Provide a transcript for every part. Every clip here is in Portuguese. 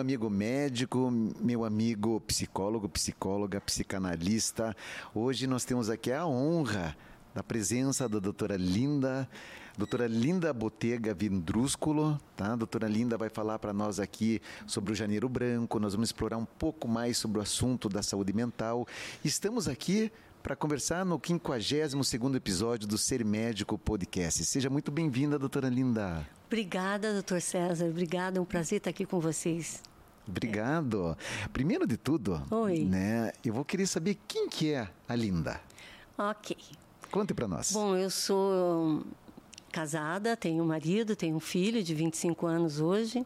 meu amigo médico, meu amigo psicólogo, psicóloga, psicanalista. Hoje nós temos aqui a honra da presença da doutora Linda, doutora Linda Botega Vindrúsculo, tá? A doutora Linda vai falar para nós aqui sobre o Janeiro Branco, nós vamos explorar um pouco mais sobre o assunto da saúde mental. Estamos aqui para conversar no 52º episódio do Ser Médico Podcast. Seja muito bem-vinda, doutora Linda. Obrigada, doutor César. Obrigada, é um prazer estar aqui com vocês. Obrigado. Primeiro de tudo, Oi. né, eu vou querer saber quem que é a Linda. Ok. Conte para nós. Bom, eu sou casada, tenho um marido, tenho um filho de 25 anos hoje.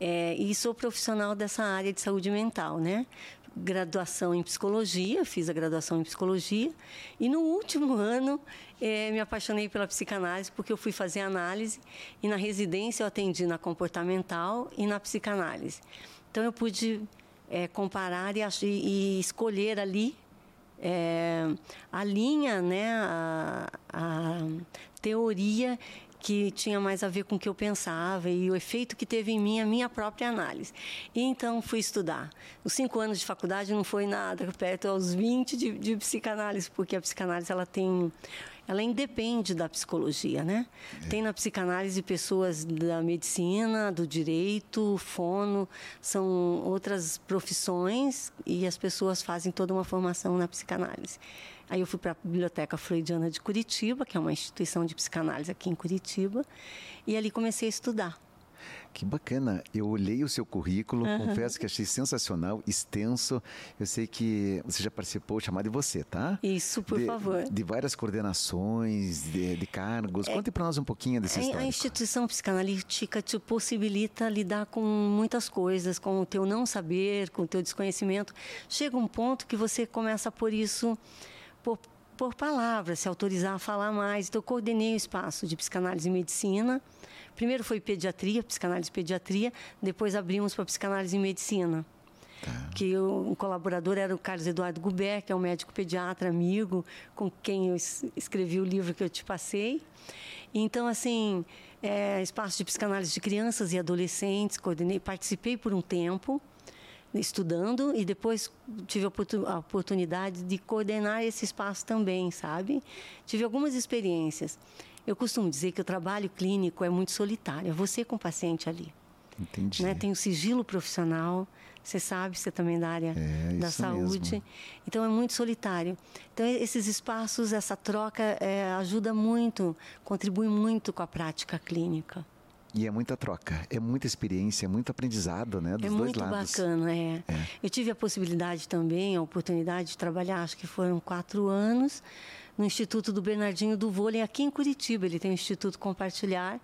É, e sou profissional dessa área de saúde mental, né? Graduação em psicologia, fiz a graduação em psicologia. E no último ano é, me apaixonei pela psicanálise porque eu fui fazer análise e na residência eu atendi na comportamental e na psicanálise. Então eu pude é, comparar e, e escolher ali é, a linha, né, a, a teoria que tinha mais a ver com o que eu pensava e o efeito que teve em mim a minha própria análise. E então fui estudar. Os cinco anos de faculdade não foi nada, perto aos 20 de, de psicanálise, porque a psicanálise ela tem ela independe da psicologia, né? É. Tem na psicanálise pessoas da medicina, do direito, fono, são outras profissões e as pessoas fazem toda uma formação na psicanálise. Aí eu fui para a Biblioteca Freudiana de Curitiba, que é uma instituição de psicanálise aqui em Curitiba, e ali comecei a estudar. Que bacana. Eu olhei o seu currículo, uhum. confesso que achei sensacional, extenso. Eu sei que você já participou, chamar de você, tá? Isso, por de, favor. De várias coordenações, de, de cargos. É, Conte para nós um pouquinho desse histórico. A instituição psicanalítica te possibilita lidar com muitas coisas, com o teu não saber, com o teu desconhecimento. Chega um ponto que você começa por isso, por por palavras, se autorizar a falar mais. Então, eu coordenei o espaço de psicanálise e medicina. Primeiro foi pediatria, psicanálise e pediatria, depois abrimos para psicanálise e medicina. Tá. Que o, o, colaborador era o Carlos Eduardo Gubert, que é um médico pediatra amigo, com quem eu escrevi o livro que eu te passei. Então, assim, é, espaço de psicanálise de crianças e adolescentes, coordenei, participei por um tempo estudando e depois tive a oportunidade de coordenar esse espaço também, sabe? Tive algumas experiências. Eu costumo dizer que o trabalho clínico é muito solitário, é você com o paciente ali. Entendi. Né? Tem o sigilo profissional, você sabe, você também é da área é, da saúde. Mesmo. Então é muito solitário. Então esses espaços, essa troca é, ajuda muito, contribui muito com a prática clínica. E é muita troca, é muita experiência, é muito aprendizado, né? Dos é dois lados. É muito bacana, é. é. Eu tive a possibilidade também, a oportunidade de trabalhar, acho que foram quatro anos, no Instituto do Bernardinho do Vôlei, aqui em Curitiba. Ele tem um Instituto Compartilhar.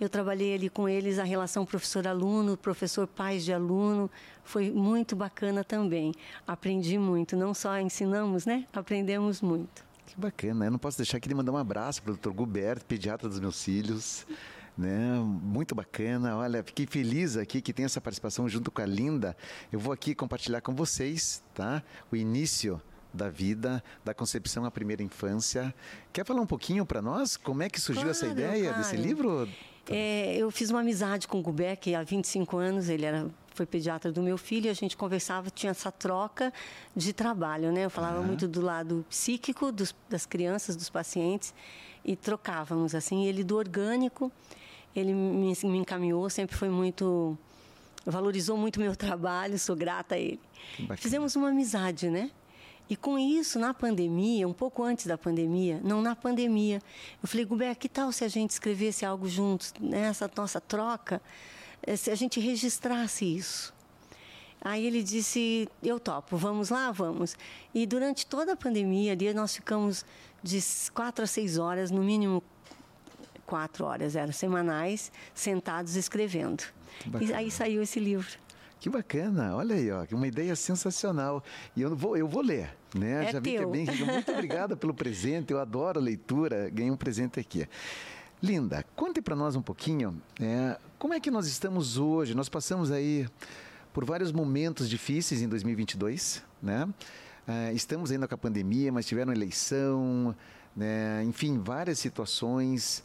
Eu trabalhei ali com eles a relação professor-aluno, professor-pais de aluno. Foi muito bacana também. Aprendi muito, não só ensinamos, né? Aprendemos muito. Que bacana. Eu não posso deixar aqui de mandar um abraço para o Dr. Gilberto, pediatra dos meus filhos né? Muito bacana. Olha, fiquei feliz aqui que tem essa participação junto com a Linda. Eu vou aqui compartilhar com vocês, tá? O início da vida, da concepção à primeira infância. Quer falar um pouquinho para nós? Como é que surgiu claro, essa ideia claro. desse livro? É, eu fiz uma amizade com o Gubeck há 25 anos, ele era foi pediatra do meu filho, e a gente conversava, tinha essa troca de trabalho, né? Eu falava uhum. muito do lado psíquico dos, das crianças, dos pacientes, e trocávamos, assim, ele do orgânico, ele me, me encaminhou, sempre foi muito valorizou muito meu trabalho, sou grata a ele. Fizemos uma amizade, né? E com isso, na pandemia, um pouco antes da pandemia, não na pandemia, eu falei, Gubert, que tal se a gente escrevesse algo juntos, nessa nossa troca, eh, se a gente registrasse isso? Aí ele disse, eu topo, vamos lá, vamos. E durante toda a pandemia ali, nós ficamos de quatro a seis horas, no mínimo quatro horas, eram semanais, sentados escrevendo. E aí saiu esse livro. Que bacana, olha aí, ó, uma ideia sensacional. E eu vou, eu vou ler, né? É Já vi teu. que é bem. Muito obrigada pelo presente, eu adoro a leitura, ganhei um presente aqui. Linda, conte para nós um pouquinho, é, como é que nós estamos hoje? Nós passamos aí por vários momentos difíceis em 2022, né? É, estamos ainda com a pandemia, mas tiveram eleição, né? enfim, várias situações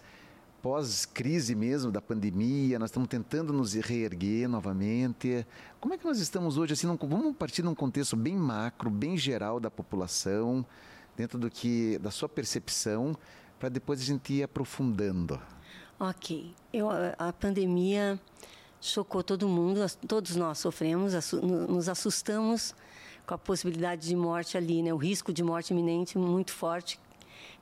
pós-crise mesmo da pandemia, nós estamos tentando nos reerguer novamente. Como é que nós estamos hoje? Assim, vamos partir de um contexto bem macro, bem geral da população, dentro do que da sua percepção, para depois a gente ir aprofundando. Ok, Eu, a pandemia chocou todo mundo, todos nós sofremos, nos assustamos com a possibilidade de morte ali, né? O risco de morte iminente muito forte,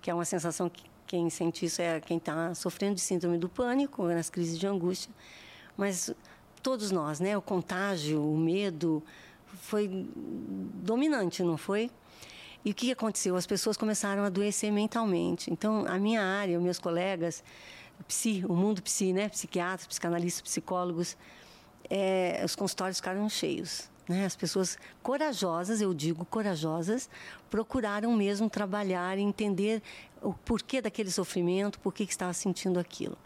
que é uma sensação que quem sente isso é quem está sofrendo de síndrome do pânico, nas crises de angústia. Mas todos nós, né? O contágio, o medo foi dominante, não foi? E o que aconteceu? As pessoas começaram a adoecer mentalmente. Então, a minha área, os meus colegas, psi, o mundo psi, né? Psiquiatras, psicanalistas, psicólogos, é, os consultórios ficaram cheios. Né? As pessoas corajosas, eu digo corajosas, procuraram mesmo trabalhar e entender o porquê daquele sofrimento, por que, estava sentindo aquilo.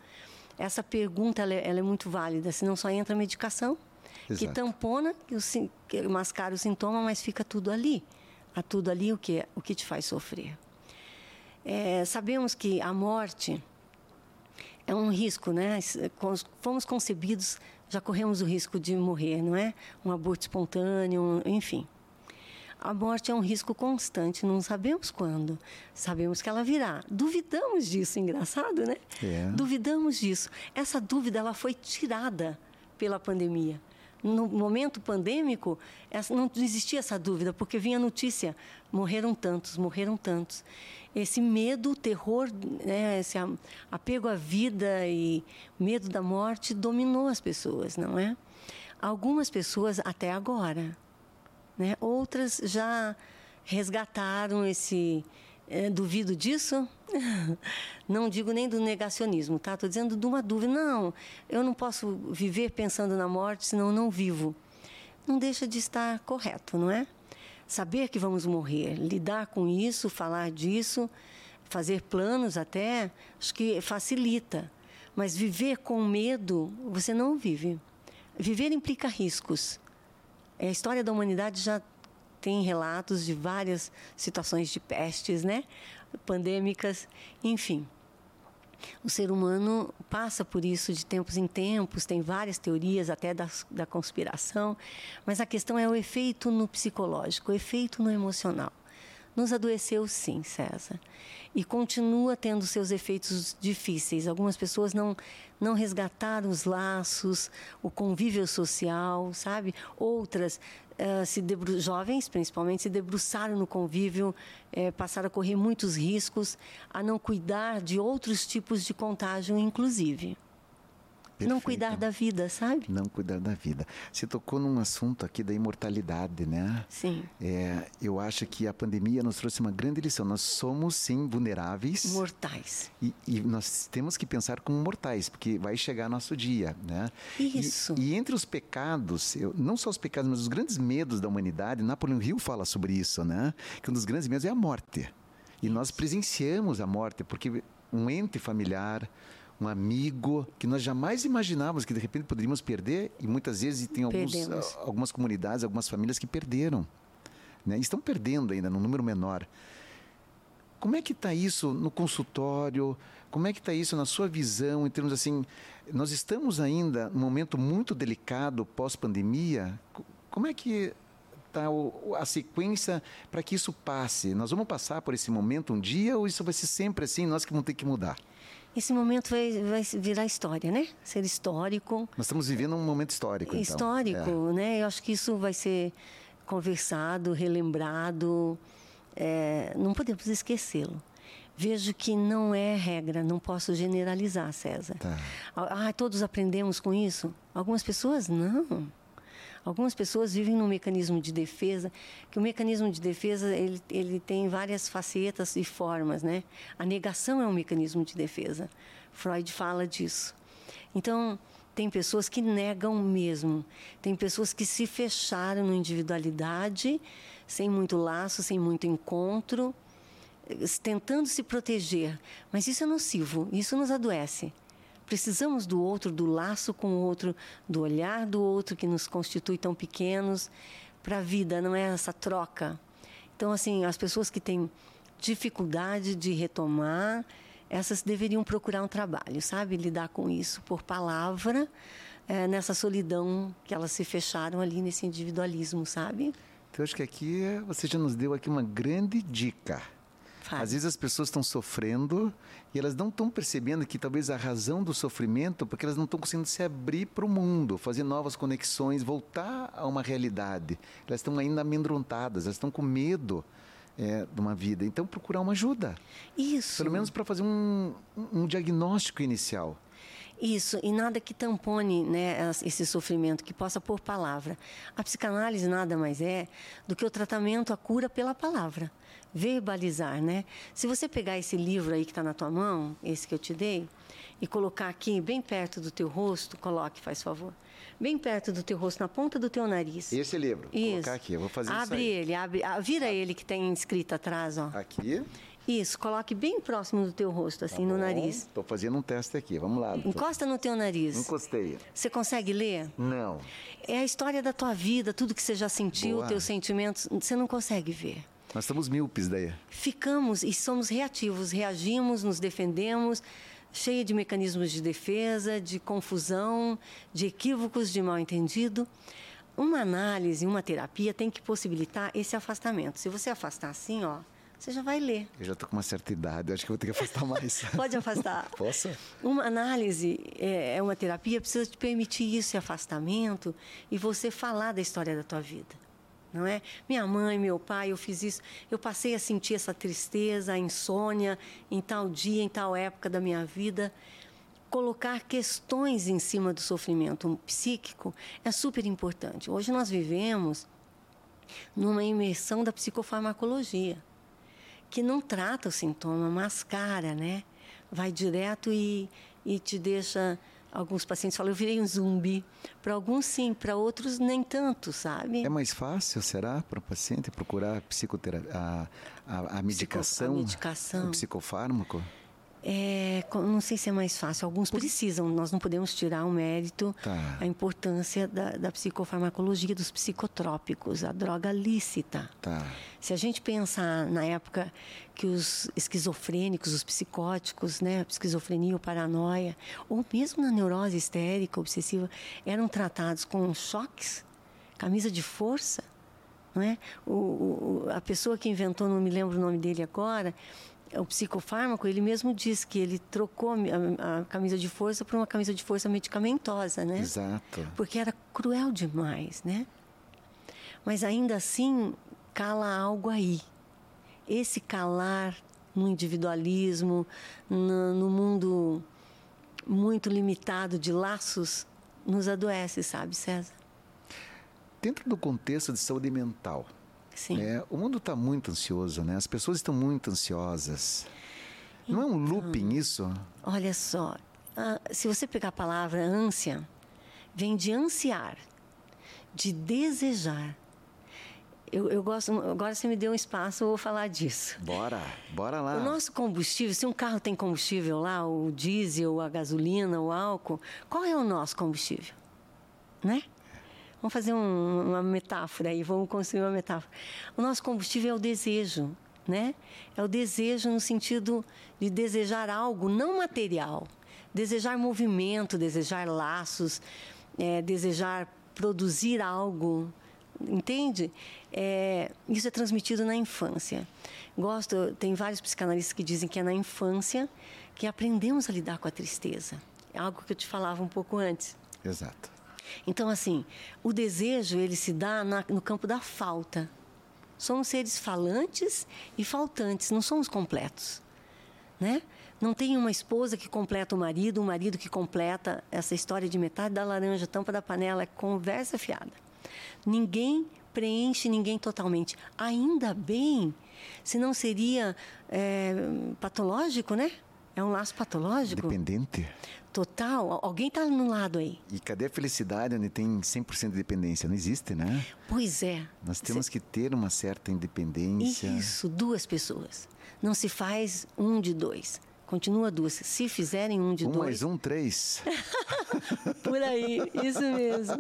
Essa pergunta ela é, ela é muito válida, senão só entra a medicação, Exato. que tampona, que, que mascara o sintoma, mas fica tudo ali. A tudo ali o que, o que te faz sofrer. É, sabemos que a morte é um risco, né? Fomos concebidos já corremos o risco de morrer, não é? Um aborto espontâneo, enfim. A morte é um risco constante, não sabemos quando. Sabemos que ela virá. Duvidamos disso, engraçado, né? É. Duvidamos disso. Essa dúvida ela foi tirada pela pandemia no momento pandêmico, não existia essa dúvida, porque vinha notícia: morreram tantos, morreram tantos. Esse medo, terror, né, esse apego à vida e medo da morte dominou as pessoas, não é? Algumas pessoas até agora, né? Outras já resgataram esse é, duvido disso. Não digo nem do negacionismo, tá? Estou dizendo de uma dúvida. Não, eu não posso viver pensando na morte, senão não vivo. Não deixa de estar correto, não é? Saber que vamos morrer, lidar com isso, falar disso, fazer planos até, acho que facilita. Mas viver com medo, você não vive. Viver implica riscos. A história da humanidade já tem relatos de várias situações de pestes, né? Pandêmicas, enfim. O ser humano passa por isso de tempos em tempos, tem várias teorias até da, da conspiração, mas a questão é o efeito no psicológico, o efeito no emocional. Nos adoeceu sim, César. E continua tendo seus efeitos difíceis. Algumas pessoas não, não resgataram os laços, o convívio social, sabe? Outras Uh, se debru... jovens, principalmente, se debruçaram no convívio, eh, passaram a correr muitos riscos, a não cuidar de outros tipos de contágio, inclusive. Perfeito. Não cuidar da vida, sabe? Não cuidar da vida. Você tocou num assunto aqui da imortalidade, né? Sim. É, eu acho que a pandemia nos trouxe uma grande lição. Nós somos, sim, vulneráveis. Mortais. E, e nós temos que pensar como mortais, porque vai chegar nosso dia, né? Isso. E, e entre os pecados, eu, não só os pecados, mas os grandes medos da humanidade, Napoleão Hill fala sobre isso, né? Que um dos grandes medos é a morte. E nós presenciamos a morte, porque um ente familiar, um amigo que nós jamais imaginávamos que de repente poderíamos perder e muitas vezes tem alguns, algumas comunidades, algumas famílias que perderam, né? Estão perdendo ainda num número menor. Como é que está isso no consultório? Como é que está isso na sua visão em termos assim? Nós estamos ainda num momento muito delicado pós-pandemia. Como é que está a sequência para que isso passe? Nós vamos passar por esse momento um dia ou isso vai ser sempre assim? Nós que vamos ter que mudar? Esse momento vai, vai virar história, né? Ser histórico. Nós estamos vivendo um momento histórico. Então. Histórico, é. né? Eu acho que isso vai ser conversado, relembrado. É, não podemos esquecê-lo. Vejo que não é regra, não posso generalizar, César. Tá. Ah, todos aprendemos com isso? Algumas pessoas não. Algumas pessoas vivem num mecanismo de defesa, que o mecanismo de defesa ele, ele tem várias facetas e formas, né? A negação é um mecanismo de defesa. Freud fala disso. Então, tem pessoas que negam mesmo. Tem pessoas que se fecharam na individualidade, sem muito laço, sem muito encontro, tentando se proteger. Mas isso é nocivo, isso nos adoece. Precisamos do outro, do laço com o outro, do olhar do outro que nos constitui tão pequenos para a vida, não é essa troca. Então, assim, as pessoas que têm dificuldade de retomar, essas deveriam procurar um trabalho, sabe? Lidar com isso por palavra, é, nessa solidão que elas se fecharam ali nesse individualismo, sabe? Então, acho que aqui você já nos deu aqui uma grande dica. Às vezes as pessoas estão sofrendo e elas não estão percebendo que talvez a razão do sofrimento, porque elas não estão conseguindo se abrir para o mundo, fazer novas conexões, voltar a uma realidade. Elas estão ainda amedrontadas, elas estão com medo é, de uma vida. Então, procurar uma ajuda. Isso. Pelo menos para fazer um, um diagnóstico inicial. Isso, e nada que tampone né, esse sofrimento, que possa pôr palavra. A psicanálise nada mais é do que o tratamento, a cura pela palavra. Verbalizar, né? Se você pegar esse livro aí que está na tua mão, esse que eu te dei, e colocar aqui bem perto do teu rosto, coloque, faz favor. Bem perto do teu rosto, na ponta do teu nariz. Esse livro, isso. colocar aqui, eu vou fazer abre isso aí. ele, abre, ah, vira ele que tem escrito atrás, ó. Aqui. Isso, coloque bem próximo do teu rosto, assim, Tá no nariz. Estou fazendo um teste aqui, vamos lá. doutor. Encosta no teu nariz. Encostei. Você consegue ler? Não. É a história da tua vida, tudo que você já sentiu, Boa. teus sentimentos, você não consegue ver. Nós estamos míopes daí. Ficamos e somos reativos, reagimos, nos defendemos, cheia de mecanismos de defesa, de confusão, de equívocos, de mal entendido. Uma análise, uma terapia tem que possibilitar esse afastamento. Se você afastar assim, ó, você já vai ler. Eu já estou com uma certa idade, acho que vou ter que afastar mais. Pode afastar. Posso? Uma análise é é uma terapia, precisa te permitir esse afastamento e você falar da história da tua vida. Não é? Minha mãe, meu pai, eu fiz isso. Eu passei a sentir essa tristeza, a insônia em tal dia, em tal época da minha vida. Colocar questões em cima do sofrimento psíquico é super importante. Hoje nós vivemos numa imersão da psicofarmacologia que não trata o sintoma, mascara, né? Vai direto e, e te deixa. Alguns pacientes falam, eu virei um zumbi. Para alguns, sim, para outros, nem tanto, sabe? É mais fácil, será, para o paciente procurar psicoterapia, a, a, a medicação, a medicação. o psicofármaco? É, não sei se é mais fácil. Alguns precisam, nós não podemos tirar o mérito, Tá. a importância da, da psicofarmacologia, dos psicotrópicos, a droga lícita. Tá. Se a gente pensar na época que os esquizofrênicos, os psicóticos, né, esquizofrenia ou paranoia, ou mesmo na neurose histérica, obsessiva, eram tratados com choques, camisa de força, não é? O- o- a pessoa que inventou, não me lembro o nome dele agora, o psicofármaco, ele mesmo diz que ele trocou a, a camisa de força por uma camisa de força medicamentosa, né? Exato. porque era cruel demais, né? Mas ainda assim cala algo aí. Esse calar no individualismo, no, no mundo muito limitado de laços, nos adoece, sabe, César? Dentro do contexto de saúde mental, Sim. É, o mundo está muito ansioso, né? As pessoas estão muito ansiosas. Não é um looping isso? Olha só, se você pegar a palavra ânsia, vem de ansiar, de desejar. Eu, eu gosto. Agora você me deu um espaço, eu vou falar disso. Bora, bora lá. O nosso combustível, se um carro tem combustível lá, o diesel, a gasolina, o álcool, qual é o nosso combustível? Né? Vamos fazer um- uma metáfora aí, vamos construir uma metáfora. O nosso combustível é o desejo, né? É o desejo no sentido de desejar algo não material, desejar movimento, desejar laços, é, desejar produzir algo, entende? É, isso é transmitido na infância. Gosto, tem vários psicanalistas que dizem que é na infância que aprendemos a lidar com a tristeza. É algo que eu te falava um pouco antes. Exato. Então, assim, o desejo ele se dá na- no campo da falta. Somos seres falantes e faltantes, não somos completos, né? Não tem uma esposa que completa o marido, um marido que completa essa história de metade da laranja, tampa da panela, é conversa fiada. Ninguém preenche ninguém totalmente. Ainda bem, senão seria é, patológico, né? É um laço patológico. Dependente. Total. Al- Alguém está no lado aí. E cadê a felicidade onde tem 100% de dependência? Não existe, né? Pois é. Nós temos que ter uma certa independência. Isso, duas pessoas. Não se faz um de dois. Continua duas. Se fizerem um de um dois. Um mais um, três. Por aí, isso mesmo.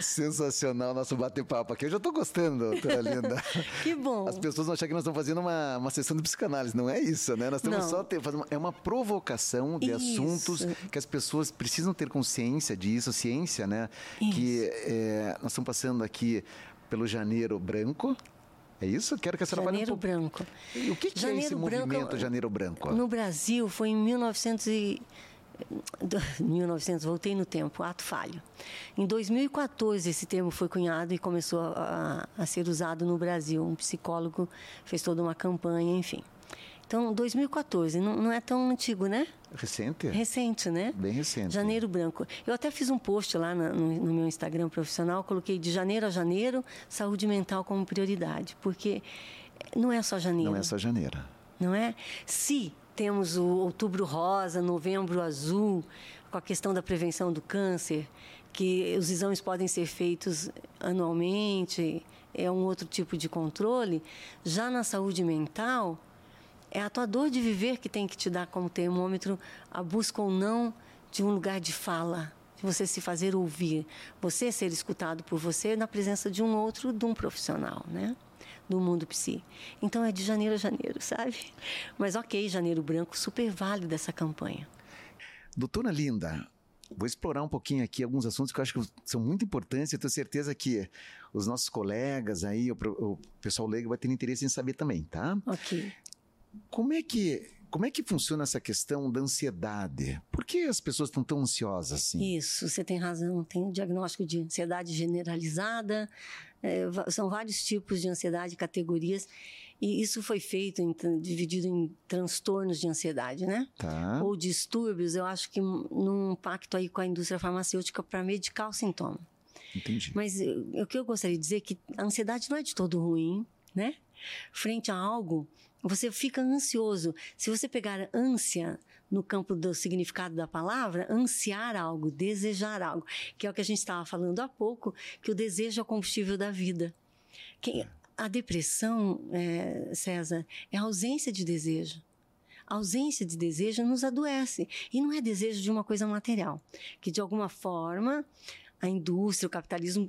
Sensacional nosso bate-papo aqui. Eu já estou gostando, doutora Linda. que bom. As pessoas vão achar que nós estamos fazendo uma, uma sessão de psicanálise. Não é isso, né? Nós estamos Não. só ter, uma, é uma provocação de isso. assuntos que as pessoas precisam ter consciência disso, ciência, né? Isso. Que é, nós estamos passando aqui pelo Janeiro Branco, é isso? Quero que a senhora Janeiro fale um Branco. E o que, que é esse Branco, movimento Janeiro Branco? No Brasil foi em 1900 e... 1900, voltei no tempo, ato falho. Em 2014 esse termo foi cunhado e começou a, a, a ser usado no Brasil. Um psicólogo fez toda uma campanha, enfim. Então, 2014, não, não é tão antigo, né? Recente? Recente, né? Bem recente. Janeiro Branco. Eu até fiz um post lá no, no, meu Instagram profissional, coloquei de janeiro a janeiro, saúde mental como prioridade, porque não é só janeiro. Não é só janeiro. Não é? Se temos o outubro rosa, novembro azul, com a questão da prevenção do câncer, que os exames podem ser feitos anualmente, é um outro tipo de controle. Já na saúde mental, é a tua dor de viver que tem que te dar como termômetro a busca ou não de um lugar de fala, de você se fazer ouvir, você ser escutado por você na presença de um outro, de um profissional, né? Do mundo psi. Então é de janeiro a janeiro, sabe? Mas ok, janeiro branco, super válido essa campanha. Doutora Linda, Vou explorar um pouquinho aqui alguns assuntos que eu acho que são muito importantes. Eu tenho certeza que os nossos colegas aí, o, o pessoal leigo vai ter interesse em saber também, tá? Ok. Como é que como é que funciona essa questão da ansiedade? Por que as pessoas estão tão ansiosas assim? Isso, você tem razão. Tem o diagnóstico de ansiedade generalizada, é, são vários tipos de ansiedade, categorias, e isso foi feito, em, dividido em transtornos de ansiedade, né? Tá. Ou distúrbios, eu acho que num pacto aí com a indústria farmacêutica para medicar o sintoma. Entendi. Mas o que eu gostaria de dizer é que a ansiedade não é de todo ruim, né? Frente a algo você fica ansioso. Se você pegar ânsia no campo do significado da palavra, ansiar algo, desejar algo, que é o que a gente estava falando há pouco, que o desejo é o combustível da vida. Que a depressão, é, César, é a ausência de desejo. A ausência de desejo nos adoece. E não é desejo de uma coisa material, que de alguma forma a indústria, o capitalismo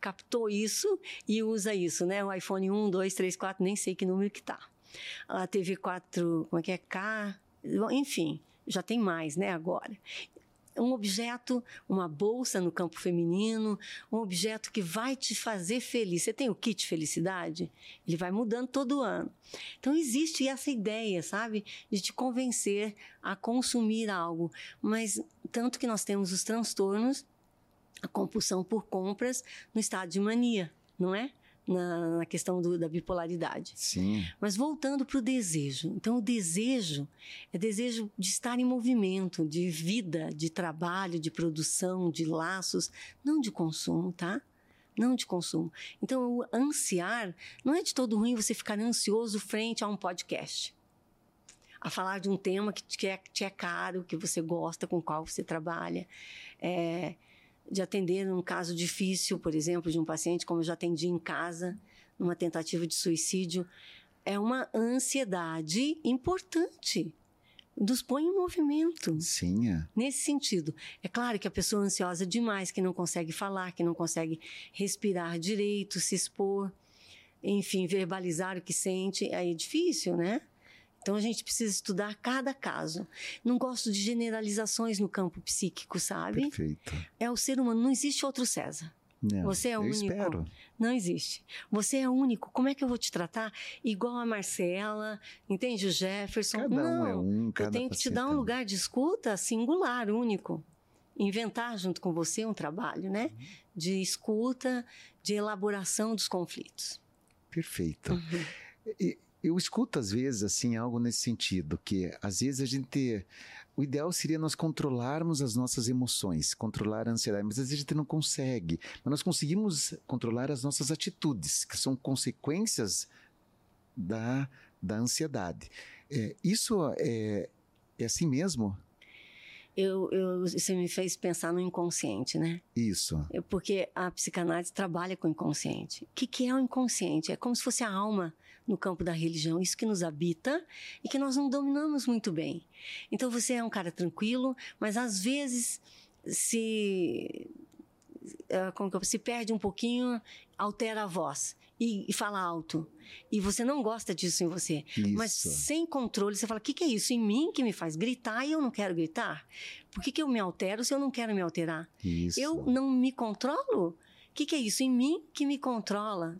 captou isso e usa isso, né? O iPhone 1, 2, 3, 4, nem sei que número que tá a TV 4, como é que é? K, enfim, já tem mais, né, agora. Um objeto, uma bolsa no campo feminino, um objeto que vai te fazer feliz. Você tem o kit felicidade? Ele vai mudando todo ano. Então existe essa ideia, sabe, de te convencer a consumir algo. Mas tanto que nós temos os transtornos, a compulsão por compras no estado de mania, não é? Na, na questão do, da bipolaridade. Sim. Mas voltando para o desejo. Então, o desejo é desejo de estar em movimento, de vida, de trabalho, de produção, de laços, não de consumo, tá? Não de consumo. Então, o ansiar não é de todo ruim você ficar ansioso frente a um podcast a falar de um tema que te é, te é caro, que você gosta, com o qual você trabalha. É, de atender num caso difícil, por exemplo, de um paciente, como eu já atendi em casa, numa tentativa de suicídio, é uma ansiedade importante. Nos põe em movimento. Sim. É. Nesse sentido. É claro que a pessoa ansiosa demais, que não consegue falar, que não consegue respirar direito, se expor, enfim, verbalizar o que sente, aí é difícil, né? Então a gente precisa estudar cada caso. Não gosto de generalizações no campo psíquico, sabe? Perfeito. É o ser humano, não existe outro César. Não, você é único. Espero. Não existe. Você é único. Como é que eu vou te tratar igual a Marcela, entende? O Jefferson. Cada não, um é um, cada Eu tenho que te dar um lugar de escuta singular, único. Inventar junto com você um trabalho, né? Uhum. De escuta, de elaboração dos conflitos. Perfeito. Uhum. E, eu escuto às vezes assim algo nesse sentido que às vezes a gente o ideal seria nós controlarmos as nossas emoções, controlar a ansiedade, mas às vezes a gente não consegue. Mas nós conseguimos controlar as nossas atitudes, que são consequências da, da ansiedade. É, isso é, é assim mesmo? Eu, eu, você me fez pensar no inconsciente, né? Isso. Eu, porque a psicanálise trabalha com o inconsciente. O que, que é o inconsciente? É como se fosse a alma no campo da religião, isso que nos habita e que nós não dominamos muito bem. Então você é um cara tranquilo, mas às vezes se é, como que se perde um pouquinho, altera a voz e, e, fala alto. E você não gosta disso em você. Isso. Mas sem controle, você fala: o que, que, é isso em mim que me faz gritar e eu não quero gritar? Por que, que eu me altero se eu não quero me alterar? Isso. Eu não me controlo? O que, que é isso em mim que me controla?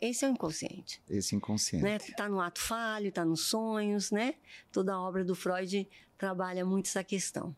Esse é o inconsciente. Esse inconsciente. Né? Tá no ato falho, tá nos sonhos, né? Toda a obra do Freud trabalha muito essa questão.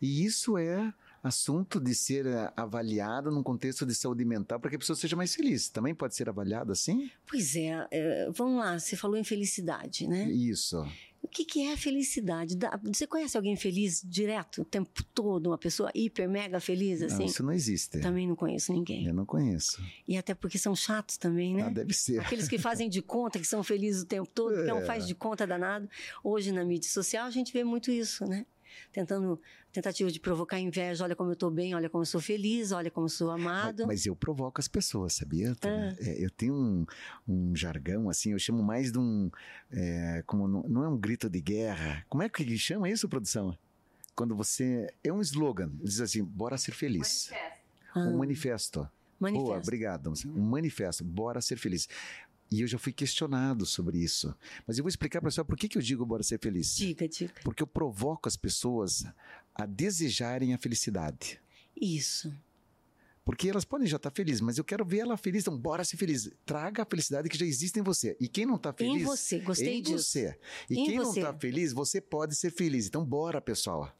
E isso é assunto de ser eh, avaliado num contexto de saúde mental para que a pessoa seja mais feliz. Também pode ser avaliado assim? Pois é, é vamos lá, você falou em felicidade, né? Isso. O que, que é felicidade? Você conhece alguém feliz direto, o tempo todo, uma pessoa hiper, mega feliz assim? Não, isso não existe. Também não conheço ninguém. Eu não conheço. E até porque são chatos também, né? Ah, deve ser. Aqueles que fazem de conta, que são felizes o tempo todo, é. que não faz de conta danado. Hoje na mídia social a gente vê muito isso, né? Tentando tentativa de provocar inveja. Olha como eu estou bem, olha como eu sou feliz, olha como eu sou amado. Mas, mas eu provoco as pessoas, sabia? Ah. É, eu tenho um, um, jargão assim, eu chamo mais de um, é, como não, não, é um grito de guerra. Como é que chama isso, produção? Quando você é um slogan, diz assim, bora ser feliz. Manifesto. Um ah. manifesto. Manifesto. Boa, obrigado. Um manifesto, bora ser feliz. E eu já fui questionado sobre isso. Mas eu vou explicar para a senhora por que, que eu digo bora ser feliz. Diga, diga. Porque eu provoco as pessoas a desejarem a felicidade. Isso. Porque elas podem já estar felizes, mas eu quero ver ela feliz. Então, bora ser feliz. Traga a felicidade que já existe em você. E quem não está feliz. Em você, gostei em disso. você. E em quem você. não está feliz, você pode ser feliz. Então, bora, pessoal.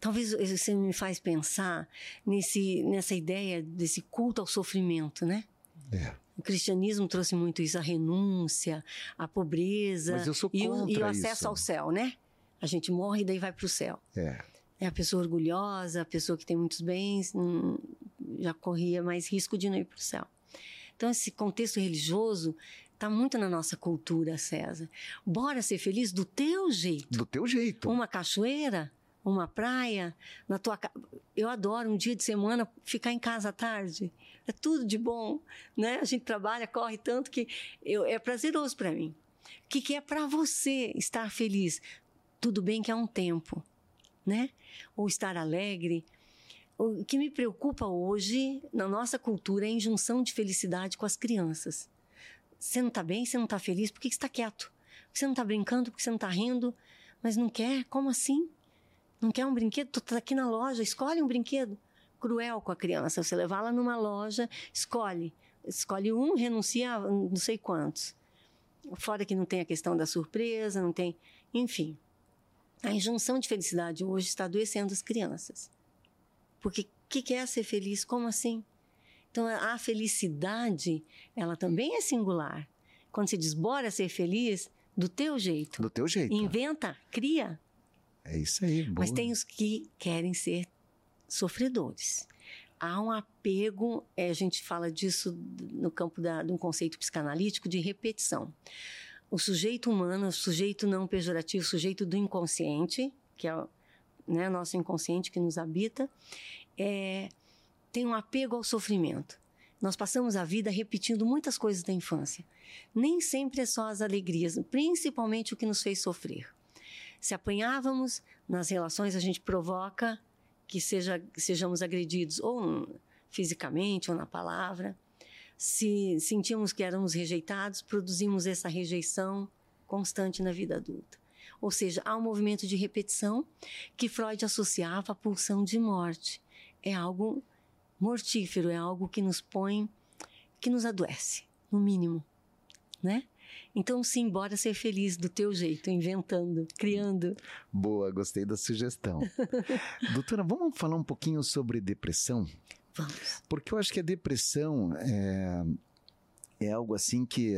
Talvez você me faz pensar nesse, nessa ideia desse culto ao sofrimento, né? É. O cristianismo trouxe muito isso, a renúncia, a pobreza e o, e, o, acesso isso. ao céu, né? A gente morre e daí vai para o céu. É. É a pessoa orgulhosa, a pessoa que tem muitos bens, hum, já corria mais risco de não ir para o céu. Então, esse contexto religioso está muito na nossa cultura, César. Bora ser feliz do teu jeito. Do teu jeito. Uma cachoeira, uma praia, na tua Eu adoro um dia de semana ficar em casa à tarde. É tudo de bom, né? A gente trabalha, corre tanto que eu, é prazeroso para mim. O que, que é para você estar feliz? Tudo bem que há um tempo, né? Ou estar alegre. O que me preocupa hoje na nossa cultura é a injunção de felicidade com as crianças. Você não está bem? Você não está feliz? Por que, você está quieto? Você não está brincando? Por que você não está rindo? Mas não quer? Como assim? Não quer um brinquedo? Tu tá aqui na loja, escolhe um brinquedo. Cruel com a criança. Você levar ela numa loja, escolhe. Escolhe um, renuncia a não sei quantos. Fora que não tem a questão da surpresa, não tem. Enfim. A injunção de felicidade hoje está adoecendo as crianças. Porque o que, que é ser feliz? Como assim? Então, a felicidade, ela também é singular. Quando se diz, bora ser feliz, do teu jeito. Do teu jeito. Inventa, cria. É isso aí. Boa. Mas tem os que querem ser sofredores. Há um apego, é, a gente fala disso no campo da, de um conceito psicanalítico de repetição. O sujeito humano, o sujeito não pejorativo, o sujeito do inconsciente, que é o né, nosso inconsciente que nos habita, é, tem um apego ao sofrimento. Nós passamos a vida repetindo muitas coisas da infância. Nem sempre é só as alegrias, principalmente o que nos fez sofrer. Se apanhávamos nas relações, a gente provoca que seja, sejamos agredidos ou fisicamente ou na palavra. Se sentíamos que éramos rejeitados, produzimos essa rejeição constante na vida adulta. Ou seja, há um movimento de repetição que Freud associava à pulsão de morte. É algo mortífero, é algo que nos põe, que nos adoece, no mínimo, né? Então, sim, bora ser feliz do teu jeito, inventando, criando. Boa, gostei da sugestão. Doutora, vamos falar um pouquinho sobre depressão? Vamos. Porque eu acho que a depressão é, é algo assim que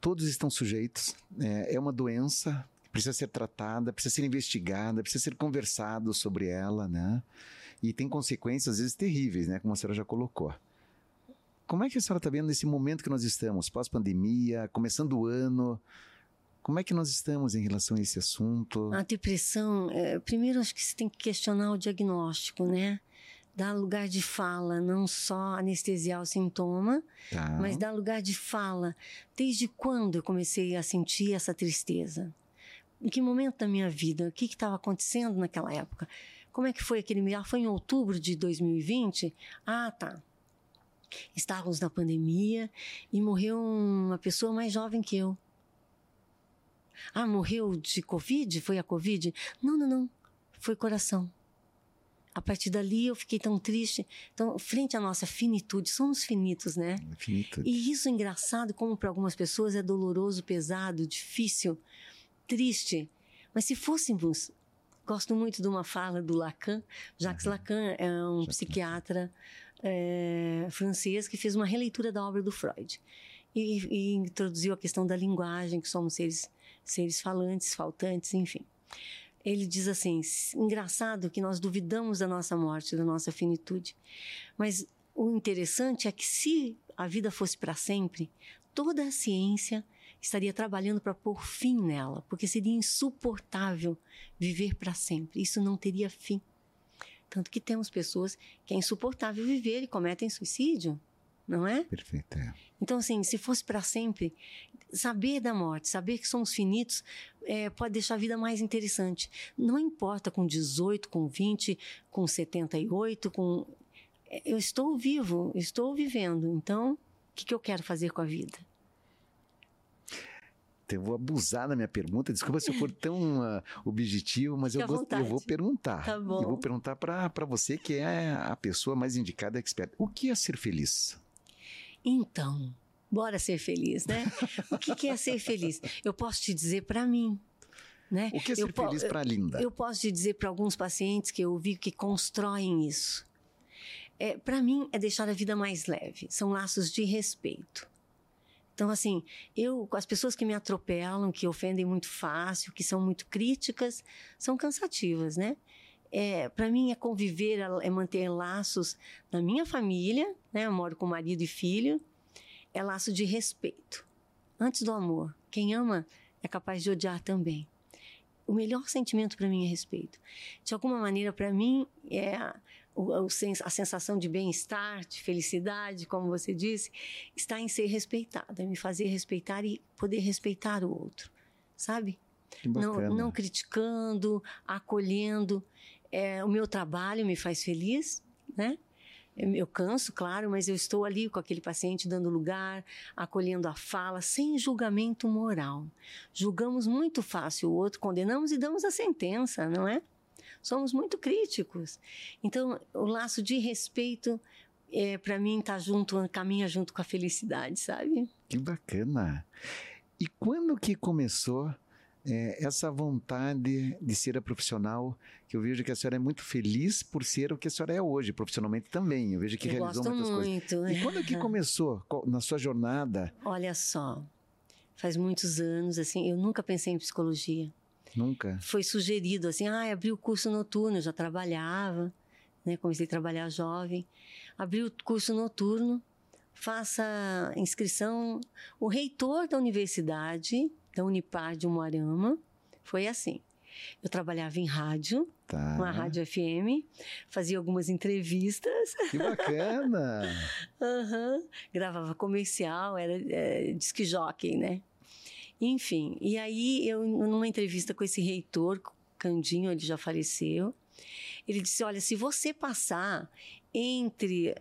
todos estão sujeitos, é, é uma doença, precisa ser tratada, precisa ser investigada, precisa ser conversado sobre ela, né? E tem consequências, às vezes, terríveis, né? Como a senhora já colocou. Como é que a senhora está vendo nesse momento que nós estamos, pós-pandemia, começando o ano? Como é que nós estamos em relação a esse assunto? A depressão, é, primeiro acho que você tem que questionar o diagnóstico, né? Dar lugar de fala, não só anestesiar o sintoma, tá. mas dar lugar de fala. Desde quando eu comecei a sentir essa tristeza? Em que momento da minha vida? O que estava acontecendo naquela época? Como é que foi aquele mês? Ah, foi em outubro de 2020? Ah, tá. Estávamos na pandemia e morreu uma pessoa mais jovem que eu. Ah, morreu de Covid? Foi a Covid? Não, não, não. Foi coração. A partir dali eu fiquei tão triste. Então, frente à nossa finitude, somos finitos, né? Finitude. E isso é engraçado, como para algumas pessoas é doloroso, pesado, difícil, triste. Mas se fôssemos. Gosto muito de uma fala do Lacan. Jacques uhum. Lacan é um Jacques psiquiatra é, francês que fez uma releitura da obra do Freud. E, e introduziu a questão da linguagem, que somos seres seres falantes, faltantes, enfim. Ele diz assim: engraçado que nós duvidamos da nossa morte, da nossa finitude. Mas o interessante é que se a vida fosse para sempre, toda a ciência estaria trabalhando para pôr fim nela, porque seria insuportável viver para sempre. Isso não teria fim. Tanto que temos pessoas que é insuportável viver e cometem suicídio, não é? Perfeito. É. Então, assim, se fosse para sempre, saber da morte, saber que somos finitos, é, pode deixar a vida mais interessante. Não importa com 18, com 20, com 78, com. É, eu estou vivo, estou vivendo. Então, o que, que eu quero fazer com a vida? Eu vou abusar da minha pergunta. Desculpa se eu for tão uh, objetivo, mas eu vou, eu vou, perguntar. Tá bom. Eu vou perguntar para você, que é a pessoa mais indicada, expert. O que é ser feliz? Então, bora ser feliz, né? o que, que é ser feliz? Eu posso te dizer para mim. Né? O que é ser eu feliz para Linda? Eu, eu posso te dizer para alguns pacientes que eu vi que constroem isso. É, para mim, é deixar a vida mais leve. São laços de respeito. Então, assim, eu, as pessoas que me atropelam, que ofendem muito fácil, que são muito críticas, são cansativas, né? É, para mim é conviver, é manter laços na minha família, né? Eu moro com marido e filho, é laço de respeito. Antes do amor, quem ama é capaz de odiar também. O melhor sentimento para mim é respeito. De alguma maneira, para mim, é a, sensação de bem-estar, de felicidade, como você disse, está em ser respeitada, me fazer respeitar e poder respeitar o outro, sabe? Não, não criticando, acolhendo. É, o meu trabalho me faz feliz, né? Eu canso, claro, mas eu estou ali com aquele paciente dando lugar, acolhendo a fala, sem julgamento moral. Julgamos muito fácil o outro, condenamos e damos a sentença, não é? Somos muito críticos. Então, o laço de respeito, é, para mim, tá junto, caminha junto com a felicidade, sabe? Que bacana. E quando que começou é, essa vontade de ser a profissional, que eu vejo que a senhora é muito feliz por ser o que a senhora é hoje, profissionalmente também. Eu vejo que eu realizou muitas muito. coisas. E quando que começou na sua jornada? Olha só, faz muitos anos, assim, eu nunca pensei em psicologia. Nunca? Foi sugerido, assim, ah, abri o curso noturno, eu já trabalhava, né, comecei a trabalhar jovem. Abri o curso noturno, faça inscrição. O reitor da universidade da Unipar de Umuarama. Foi assim. Eu trabalhava em rádio, tá. uma rádio FM, fazia algumas entrevistas. Que bacana! uhum. Gravava comercial, era é, disque jockey, né? Enfim, e aí eu, numa entrevista com esse reitor, Candinho, ele já faleceu, ele disse: Olha, se você passar entre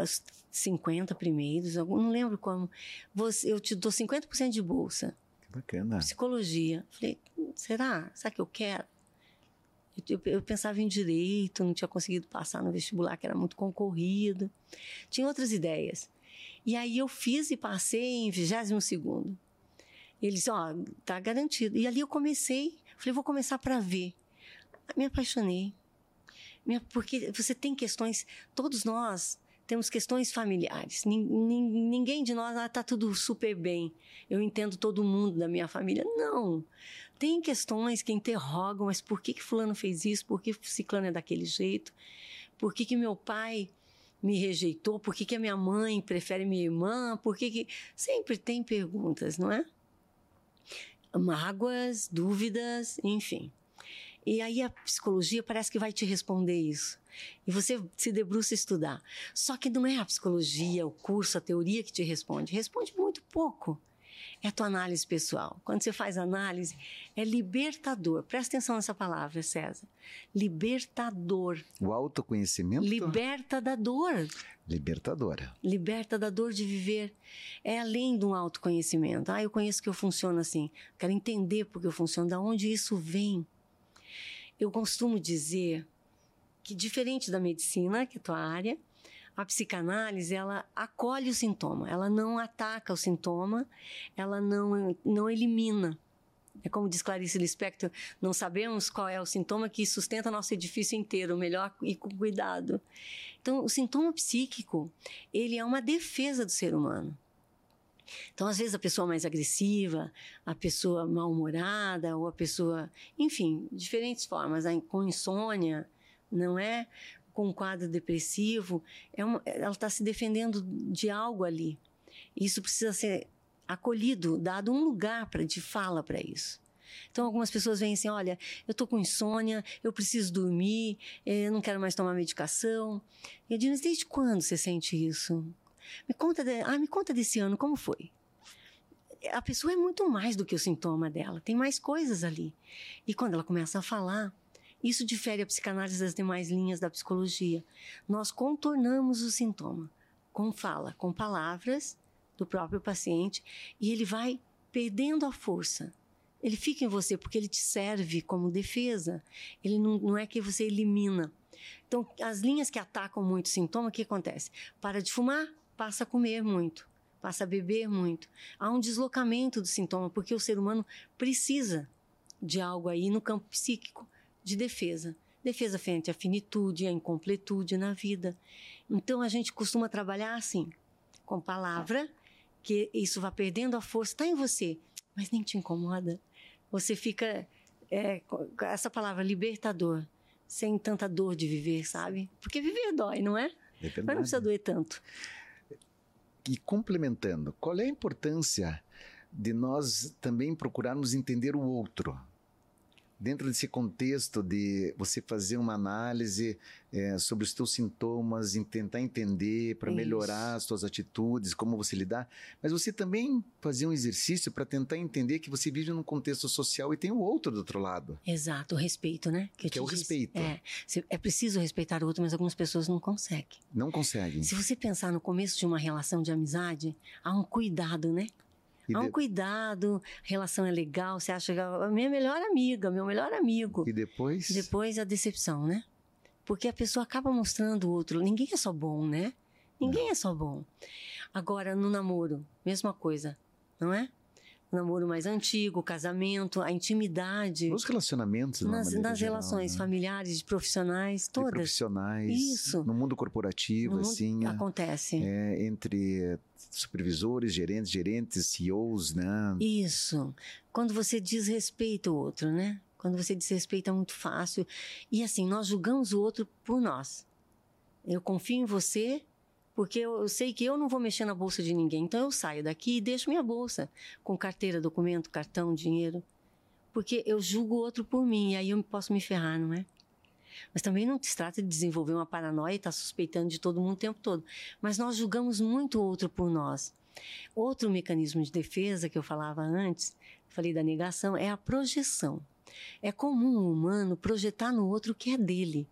os 50 primeiros, não lembro como, você, eu te dou 50% de bolsa. Bacana. Psicologia. Falei, será? Será que eu quero? Eu, eu, pensava em direito, não tinha conseguido passar no vestibular, que era muito concorrido. Tinha outras ideias. E aí eu fiz e passei em 22 segundo. Ele disse, ó, tá garantido. E ali eu comecei, falei, vou começar para ver. Me apaixonei. Porque você tem questões, todos nós temos questões familiares. Ninguém de nós está ah, tudo super bem. Eu entendo todo mundo da minha família. Não. Tem questões que interrogam, mas por que, que fulano fez isso? Por que ciclano é daquele jeito? Por que, que meu pai me rejeitou? Por que, que a minha mãe prefere minha irmã? Por que, que... Sempre tem perguntas, não é? Mágoas, dúvidas, enfim. E aí a psicologia parece que vai te responder isso. E você se debruça a estudar. Só que não é a psicologia, o curso, a teoria que te responde. Responde muito pouco. É a tua análise pessoal. Quando você faz análise, é libertador. Presta atenção nessa palavra, César. Libertador. O autoconhecimento? Liberta da dor. Libertadora. Liberta da dor de viver. É além de um autoconhecimento. Ah, eu conheço que eu funciono assim. Quero entender porque eu funciono, da onde isso vem. Eu costumo dizer que, diferente da medicina, que é a tua área, a psicanálise ela acolhe o sintoma, ela não ataca o sintoma, ela não, não elimina. É como diz Clarice Lispector, não sabemos qual é o sintoma que sustenta nosso edifício inteiro, melhor e com cuidado. Então, o sintoma psíquico, ele é uma defesa do ser humano. Então, às vezes, a pessoa mais agressiva, a pessoa mal-humorada, ou a pessoa, enfim, diferentes formas, com insônia, não é? Com um quadro depressivo, é uma, ela está se defendendo de algo ali. Isso precisa ser acolhido, dado um lugar para de fala para isso. Então, algumas pessoas vêm assim: olha, eu estou com insônia, eu preciso dormir, eh, eu não quero mais tomar medicação. E eu digo: desde quando você sente isso? Me conta, de, ah, me conta desse ano, como foi? A pessoa é muito mais do que o sintoma dela, tem mais coisas ali. E quando ela começa a falar, isso difere a psicanálise das demais linhas da psicologia. Nós contornamos o sintoma com fala, com palavras do próprio paciente e ele vai perdendo a força. Ele fica em você porque ele te serve como defesa. Ele não, não é que você elimina. Então, as linhas que atacam muito o sintoma, o que acontece? Para de fumar, passa a comer muito, passa a beber muito. Há um deslocamento do sintoma, porque o ser humano precisa de algo aí no campo psíquico de defesa. Defesa frente à finitude, à incompletude na vida. Então a gente costuma trabalhar assim, com palavra, que isso vai perdendo a força, está em você, mas nem te incomoda. Você fica, é, essa palavra, libertador, sem tanta dor de viver, sabe? Porque viver dói, não é? é mas não precisa doer tanto e complementando, qual é a importância de nós também procurarmos entender o outro? Dentro desse contexto de você fazer uma análise é, sobre os teus sintomas, em tentar entender para melhorar as tuas atitudes, como você lidar, mas você também fazer um exercício para tentar entender que você vive num contexto social e tem o outro do outro lado. Exato, o respeito, né? Que, que é o disse. respeito. É, é preciso respeitar o outro, mas algumas pessoas não conseguem. Não conseguem. Se você pensar no começo de uma relação de amizade, há um cuidado, né? E Há um de... cuidado, a relação é legal, você acha que é a minha melhor amiga, meu melhor amigo. E depois? Depois a decepção, né? Porque a pessoa acaba mostrando o outro. Ninguém é só bom, né? Ninguém não. é só bom. Agora, no namoro, mesma coisa, não é? Namoro mais antigo, casamento, a intimidade. Nos relacionamentos, nas, nas geral, relações né? familiares, profissionais, todas. De profissionais. Isso. No mundo corporativo, no assim. Mundo acontece. É, entre supervisores, gerentes, gerentes, CEOs, né? Isso. Quando você desrespeita o outro, né? Quando você desrespeita é muito fácil. E assim, nós julgamos o outro por nós. Eu confio em você porque eu, sei que eu não vou mexer na bolsa de ninguém. Então eu saio daqui e deixo minha bolsa com carteira, documento, cartão, dinheiro. Porque eu julgo o outro por mim e aí eu posso me ferrar, não é? Mas também não se trata de desenvolver uma paranoia e estar tá suspeitando de todo mundo o tempo todo. Mas nós julgamos muito o outro por nós. Outro mecanismo de defesa que eu falava antes, falei da negação, é a projeção. É comum o humano projetar no outro o que é dele.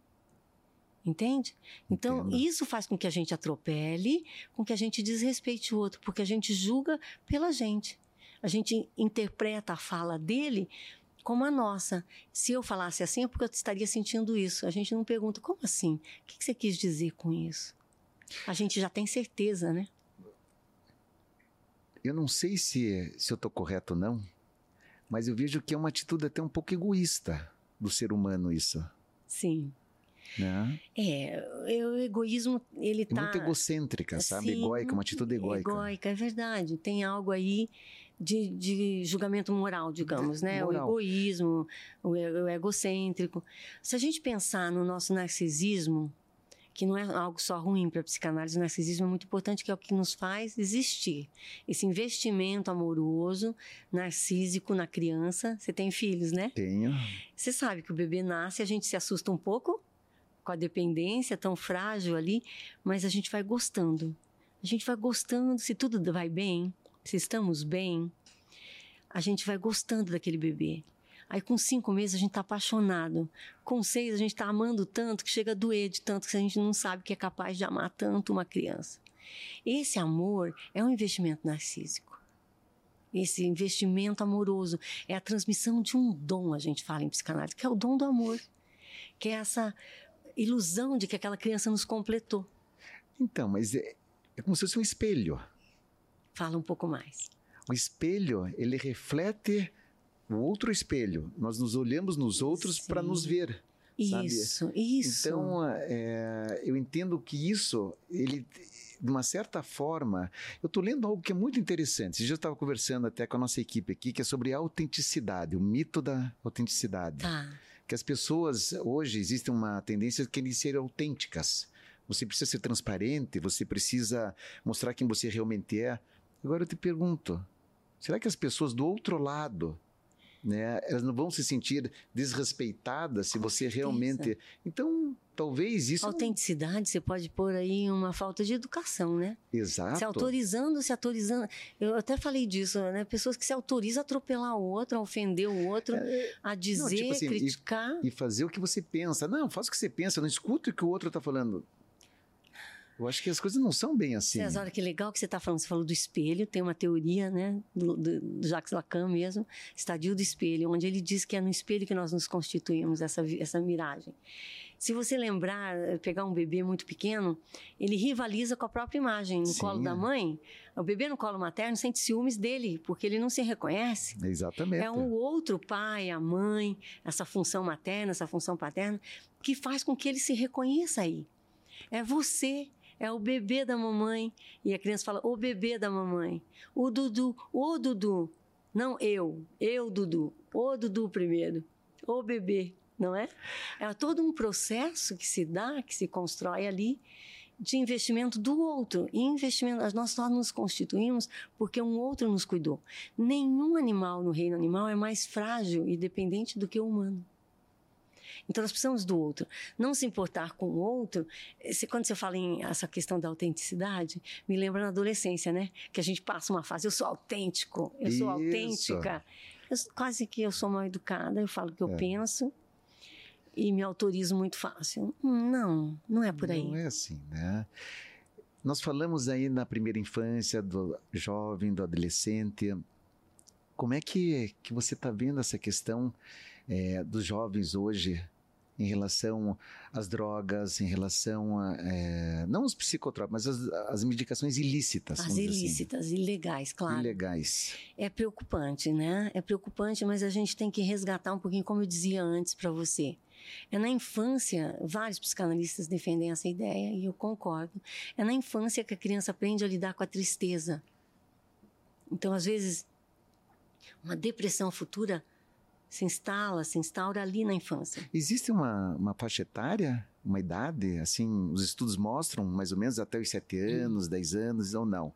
Entende? Então, Entendo. isso faz com que a gente atropele, com que a gente desrespeite o outro, porque a gente julga pela gente. A gente interpreta a fala dele como a nossa. Se eu falasse assim, é porque eu estaria sentindo isso. A gente não pergunta, como assim? O que você quis dizer com isso? A gente já tem certeza, né? Eu não sei se, se eu estou correto ou não, mas eu vejo que é uma atitude até um pouco egoísta do ser humano isso. Sim. Né? É, o egoísmo, ele tá... muito egocêntrica, sabe? Sim, Egoica, uma atitude egoica. Egoica, é verdade. Tem algo aí de, de julgamento moral, digamos, né? Moral. O egoísmo, o, o egocêntrico. Se a gente pensar no nosso narcisismo, que não é algo só ruim para a psicanálise, o narcisismo é muito importante, que é o que nos faz existir. Esse investimento amoroso, narcísico na criança. Você tem filhos, né? Tenho. Você sabe que o bebê nasce, a gente se assusta um pouco com a dependência tão frágil ali, mas a gente vai gostando. A gente vai gostando, se tudo vai bem, se estamos bem, a gente vai gostando daquele bebê. Aí com cinco meses a gente está apaixonado. Com seis a gente está amando tanto que chega a doer de tanto que a gente não sabe que é capaz de amar tanto uma criança. Esse amor é um investimento narcísico. Esse investimento amoroso é a transmissão de um dom, a gente fala em psicanálise, que é o dom do amor. Que é essa ilusão de que aquela criança nos completou. Então, mas é, é como se fosse um espelho. Fala um pouco mais. O espelho, ele reflete o outro espelho. Nós nos olhamos nos outros para nos ver. Isso, sabe? isso. Então, é, eu entendo que isso, ele, de uma certa forma, eu estou lendo algo que é muito interessante. Eu já estava conversando até com a nossa equipe aqui, que é sobre a autenticidade, o mito da autenticidade. Tá. Que as pessoas, hoje, existe uma tendência de querem ser autênticas. Você precisa ser transparente, você precisa mostrar quem você realmente é. Agora eu te pergunto, será que as pessoas do outro lado né? Elas não vão se sentir desrespeitadas se Com você certeza. realmente. Então, talvez isso. Autenticidade, você pode pôr aí uma falta de educação, né? Exato. Se autorizando, se autorizando. Eu até falei disso, né? Pessoas que se autorizam a atropelar o outro, a ofender o outro, é... a dizer, não, tipo assim, criticar. E, e, fazer o que você pensa. Não, faça o que você pensa, não escuta o que o outro está falando. Eu acho que as coisas não são bem assim. César, olha que legal que você está falando. Você falou do espelho, tem uma teoria, né, do, do, do, Jacques Lacan mesmo, estadio do espelho, onde ele diz que é no espelho que nós nos constituímos, essa, essa miragem. Se você lembrar, pegar um bebê muito pequeno, ele rivaliza com a própria imagem no Sim, colo da mãe. O bebê no colo materno sente ciúmes dele, porque ele não se reconhece. Exatamente. É um outro pai, a mãe, essa função materna, essa função paterna, que faz com que ele se reconheça aí. É você é o bebê da mamãe. E a criança fala, o bebê da mamãe. O Dudu, o Dudu. Não eu, eu, Dudu. O Dudu primeiro. O bebê, não é? É todo um processo que se dá, que se constrói ali de investimento do outro. E investimento, nós só nos constituímos porque um outro nos cuidou. Nenhum animal no reino animal é mais frágil e dependente do que o humano. Então nós precisamos do outro. Não se importar com o outro. Se, quando você fala em essa questão da autenticidade, me lembra na adolescência, né? Que a gente passa uma fase, eu sou autêntico, eu sou Isso. autêntica. Eu, quase que eu sou mal educada, eu falo o que eu é. penso e me autorizo muito fácil. Não, não é por aí. Não é assim, né? Nós falamos aí na primeira infância, do jovem, do adolescente. Como é que, que você está vendo essa questão é, dos jovens hoje em relação às drogas, em relação a. É, não os psicotrópicos, mas as, as medicações ilícitas. As assim. ilícitas, assim. ilegais, claro. Ilegais. É preocupante, né? É preocupante, mas a gente tem que resgatar um pouquinho, como eu dizia antes para você. É na infância, vários psicanalistas defendem essa ideia e eu concordo. É na infância que a criança aprende a lidar com a tristeza. Então, às vezes, uma depressão futura se instala, se instaura ali na infância. Existe uma, uma faixa etária, uma idade, assim, os estudos mostram mais ou menos até os 7 anos, hum. 10 anos ou não?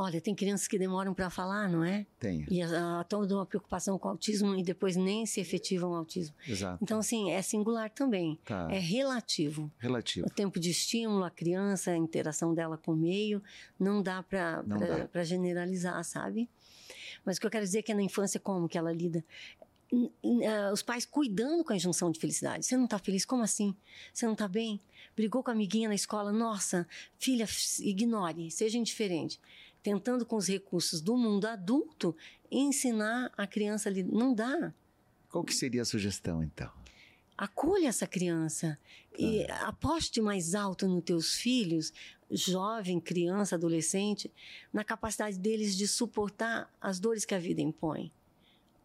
Olha, tem crianças que demoram para falar, não é? Tem. E há toda uma preocupação com o autismo e depois nem se efetivam o autismo. Exato. Então, assim, é singular também. Tá. É relativo. Relativo. O tempo de estímulo, a criança, a interação dela com o meio, não dá para generalizar, sabe? Mas o que eu quero dizer é que é na infância como que ela lida uh, os pais cuidando com a injunção de felicidade. Você não está feliz? Como assim? Você não está bem? Brigou com a amiguinha na escola? Nossa, filha, ignore, seja indiferente. Tentando com os recursos do mundo adulto ensinar a criança ali. Não dá. Qual que seria a sugestão, então? Acolha essa criança e aposte mais alto nos teus filhos, jovem, criança, adolescente, na capacidade deles de suportar as dores que a vida impõe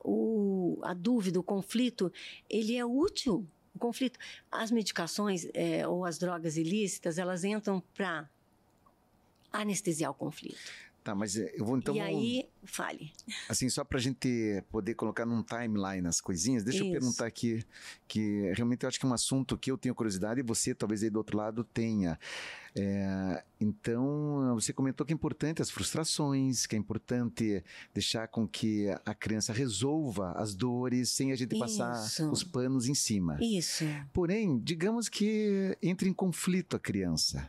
o, a dúvida, o conflito, ele é útil. O conflito, as medicações é, ou as drogas ilícitas, elas entram para anestesiar o conflito. Tá, mas eh, eu vou então. E aí, fale. Assim, só para a gente poder colocar num timeline as coisinhas, deixa Isso. eu perguntar aqui, que realmente eu acho que é um assunto que eu tenho curiosidade e você, talvez aí do outro lado, tenha. É, então, você comentou que é importante as frustrações, que é importante deixar com que a criança resolva as dores sem a gente passar Isso. os panos em cima. Isso. Porém, digamos que entre em conflito a criança.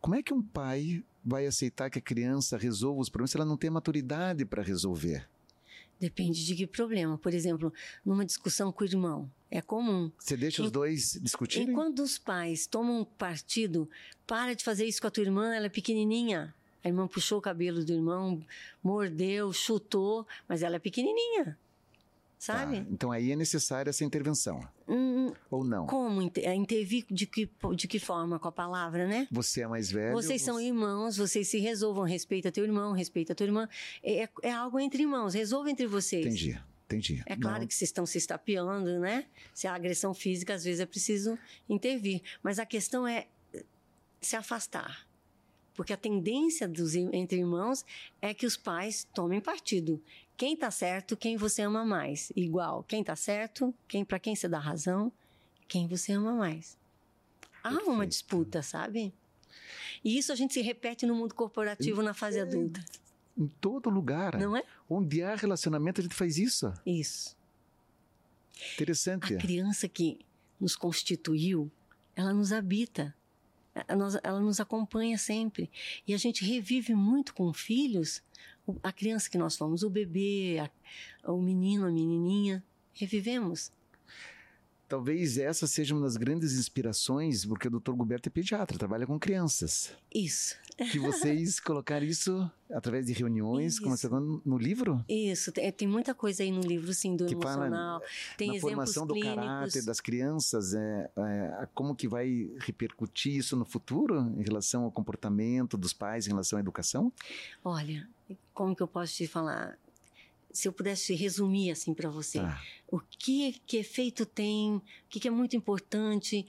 Como é que um pai vai aceitar que a criança resolva os problemas se ela não tem maturidade para resolver? Depende de que problema. Por exemplo, numa discussão com o irmão, é comum. Você deixa os E- dois discutirem? Enquanto os pais tomam partido, para de fazer isso com a tua irmã, ela é pequenininha. A irmã puxou o cabelo do irmão, mordeu, chutou, mas ela é pequenininha. Tá, Sabe? Então aí é necessária essa intervenção. Hum, Ou não? como é, intervir de que, de que forma com a palavra, né? Você é mais velho. Vocês são você- irmãos, vocês se resolvam, respeita teu irmão, respeita tua irmã. É, é algo entre irmãos, resolva entre vocês. Entendi, entendi. É claro Não, que vocês estão se estapeando, né? Se há agressão física, às vezes é preciso intervir. Mas a questão é se afastar. Porque a tendência dos, entre irmãos é que os pais tomem partido. Quem tá certo, quem você ama mais. Igual, quem tá certo, quem para quem você dá razão, quem você ama mais. Há uma Perfeito. disputa, sabe? E isso a gente se repete no mundo corporativo na fase adulta, Em todo lugar. não é? Onde há relacionamento, a gente faz isso. Isso. Interessante. A criança que nos constituiu, ela nos habita. Ela nos- acompanha sempre. E a gente revive muito com filhos a criança que nós fomos, o bebê, a- o menino, a menininha. Revivemos. Talvez essa seja uma das grandes inspirações, porque o Dr. Gilberto é pediatra, trabalha com crianças. Isso. Que vocês colocaram isso através de reuniões, como Isso. você falou, no livro? Isso. Tem, tem muita coisa aí no livro, sim, do Que fala emocional. Tem na formação do clínicos. caráter das crianças, é, é, como que vai repercutir isso no futuro em relação ao comportamento dos pais, em relação à educação? Olha, como que eu posso te falar? Se eu pudesse resumir assim para você. Tá. o que, que efeito tem, o que, que é muito importante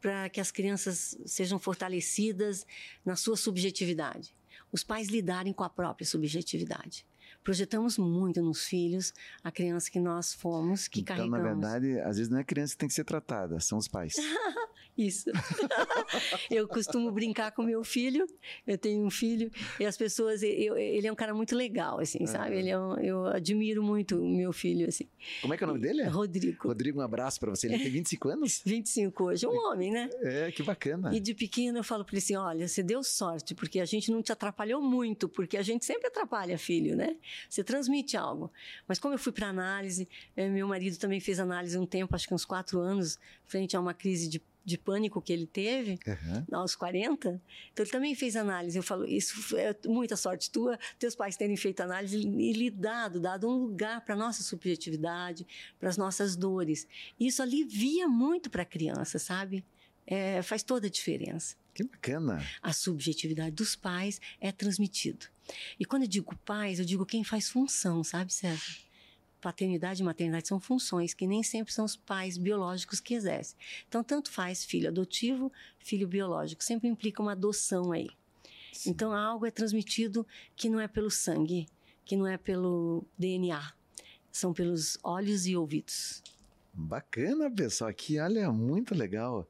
para que as crianças sejam fortalecidas na sua subjetividade. Os pais lidarem com a própria subjetividade. Projetamos muito nos filhos a criança que nós fomos, que então, carregamos. na verdade, às vezes não é a criança que tem que ser tratada, são os pais. Isso. eu costumo brincar com meu filho. Eu tenho um filho e as pessoas. eu- ele é um cara muito legal, assim, sabe? Ele é um- eu admiro muito o meu filho, assim. Como é que é o nome dele? Rodrigo. Rodrigo, um abraço para você. Ele tem 25 anos? 25 hoje, um homem, né? É, que bacana. E de pequeno eu falo para ele assim: olha, você deu sorte, porque a gente não te atrapalhou muito, porque a gente sempre atrapalha filho, né? Você transmite algo. Mas como eu fui para análise, eh, meu marido também fez análise um tempo, acho que uns quatro anos, frente a uma crise de, de pânico que ele teve. Aham. Aos 40, então ele também fez análise. Eu falo, isso é muita sorte tua, teus pais terem feito análise e lhe dado, dado um lugar para nossa subjetividade, para as nossas dores. Isso alivia muito para a criança, sabe? É, faz toda a diferença Que bacana. a subjetividade dos pais é transmitido. E quando eu digo pais, eu digo quem faz função, sabe, César? Paternidade e maternidade são funções que nem sempre são os pais biológicos que exercem. Então, tanto faz filho adotivo, filho biológico, sempre implica uma adoção aí. Sim. Então, algo é transmitido que não é pelo sangue, que não é pelo DNA, são pelos olhos e ouvidos. Bacana, pessoal. Aqui, olha, muito legal.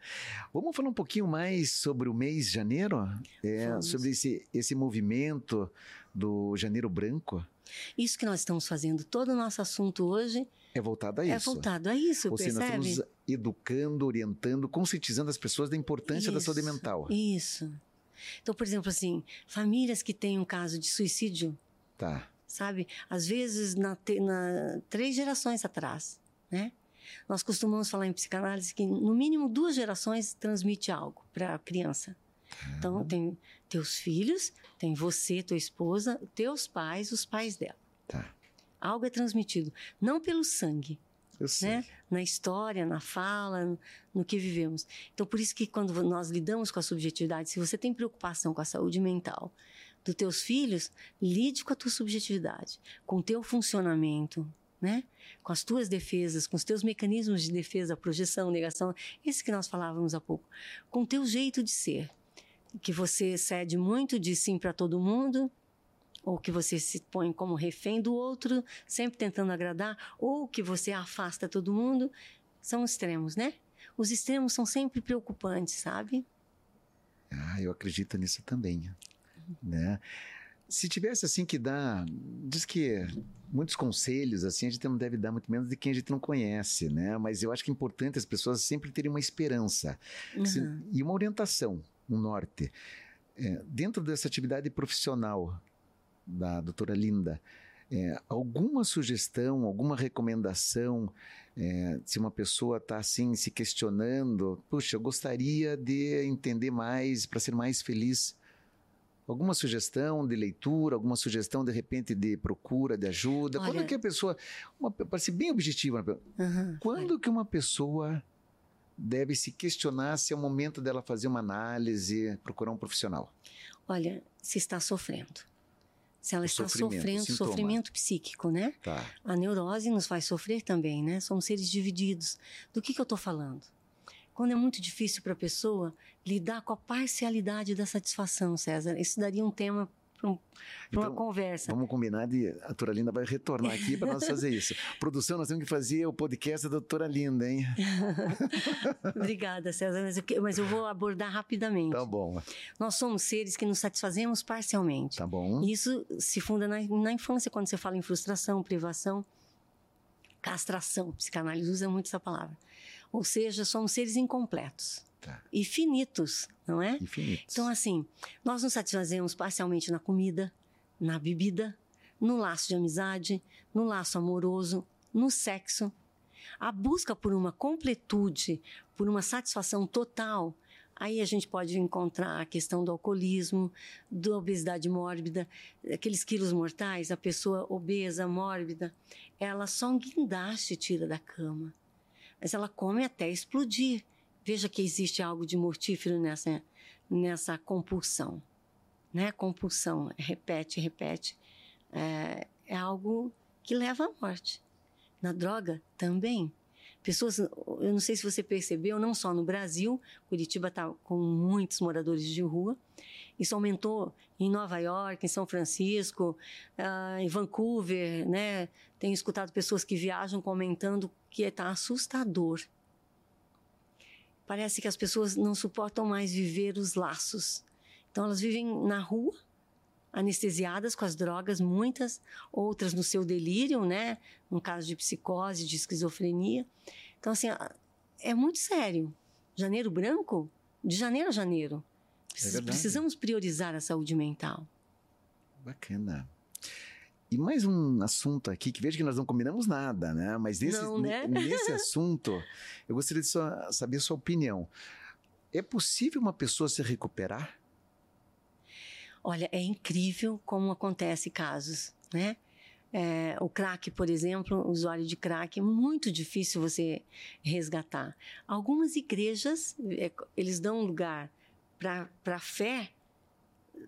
Vamos falar um pouquinho mais sobre o mês de janeiro? É, sobre esse, esse movimento do Janeiro Branco. Isso que nós estamos fazendo, todo o nosso assunto hoje É voltado a é isso. voltado a isso, Ou seja, nós percebe? estamos educando, orientando, conscientizando as pessoas da importância da saúde Isso, mental. Isso. Então, por exemplo, assim, famílias que têm um caso de suicídio, Tá. sabe? Às vezes, na, na- três gerações atrás, né? Nós costumamos falar em psicanálise que, no mínimo, duas gerações transmite algo para a criança. Então, tem teus filhos, tem você, tua esposa, teus pais, os pais dela. Tá. Algo é transmitido, não pelo sangue, né? Na história, na fala, no que vivemos. Então, por isso que quando nós lidamos com a subjetividade, se você tem preocupação com a saúde mental dos teus filhos, lide com a tua subjetividade, com o teu funcionamento, né? Com as tuas defesas, com os teus mecanismos de defesa, projeção, negação, esse que nós falávamos há pouco, com o teu jeito de ser, que você cede muito de sim para todo mundo, ou que você se põe como refém do outro, sempre tentando agradar, ou que você afasta todo mundo, são extremos, né? Os extremos são sempre preocupantes, sabe? Ah, eu acredito nisso também, né? Se tivesse assim que dar, diz que muitos conselhos assim a gente não deve dar muito menos de quem a gente não conhece, né? Mas eu acho que é importante as pessoas sempre terem uma esperança uhum. se, e uma orientação, um norte. É, dentro dessa atividade profissional da doutora Linda, é, alguma sugestão, alguma recomendação, é, se uma pessoa está assim se questionando, puxa, eu gostaria de entender mais para ser mais feliz. Alguma sugestão de leitura, alguma sugestão de repente de procura de ajuda? Olha... Quando que a pessoa, para ser bem objetiva, uhum, quando que uma pessoa deve se questionar se é o momento dela fazer uma análise, procurar um profissional? Olha, se está sofrendo. Se ela o está sofrendo, sofrimento psíquico, né? Tá. A neurose nos faz sofrer também, né? Somos seres divididos. Do que, que eu estou falando? Quando é muito difícil para a pessoa lidar com a parcialidade da satisfação, César, isso daria um tema para um, então, uma conversa. Vamos combinar de a doutora Linda vai retornar aqui para nós fazer isso. Produção, nós temos que fazer o podcast da doutora Linda, hein? Obrigada, César, mas eu, mas eu, vou abordar rapidamente. Tá bom. Nós somos seres que nos satisfazemos parcialmente. Tá bom. Isso se funda na, na infância, quando você fala em frustração, privação, castração. Psicanálise usa muito essa palavra. Ou seja, somos seres incompletos. Tá. E finitos, não é? Infinitos. Então, assim, nós nos satisfazemos parcialmente na comida, na bebida, no laço de amizade, no laço amoroso, no sexo. A busca por uma completude, por uma satisfação total, aí a gente pode encontrar a questão do alcoolismo, da obesidade mórbida, aqueles quilos mortais, a pessoa obesa, mórbida, ela só um guindaste tira da cama mas ela come até explodir. Veja que existe algo de mortífero nessa, nessa compulsão. Né? Compulsão, repete, repete. É, é algo que leva à morte. Na droga também. Pessoas, eu não sei se você percebeu, não só no Brasil, Curitiba está com muitos moradores de rua, isso aumentou em Nova York, em São Francisco, uh, em Vancouver, né? Tenho escutado pessoas que viajam comentando que está assustador. Parece que as pessoas não suportam mais viver os laços. Então elas vivem na rua, anestesiadas com as drogas, muitas, outras no seu delírio, né? No caso de psicose, de esquizofrenia. Então, assim, é muito sério. Janeiro branco, de janeiro a janeiro. É precisamos priorizar a saúde mental. Bacana. E mais um assunto aqui, que vejo que nós não combinamos nada, né? Mas nesse, não, né? nesse assunto, eu gostaria de só saber a sua opinião. É possível uma pessoa se recuperar? Olha, é incrível como acontece casos, né? É, o crack, por exemplo, o usuário de crack, é muito difícil você resgatar. Algumas igrejas, é, eles dão lugar para a fé,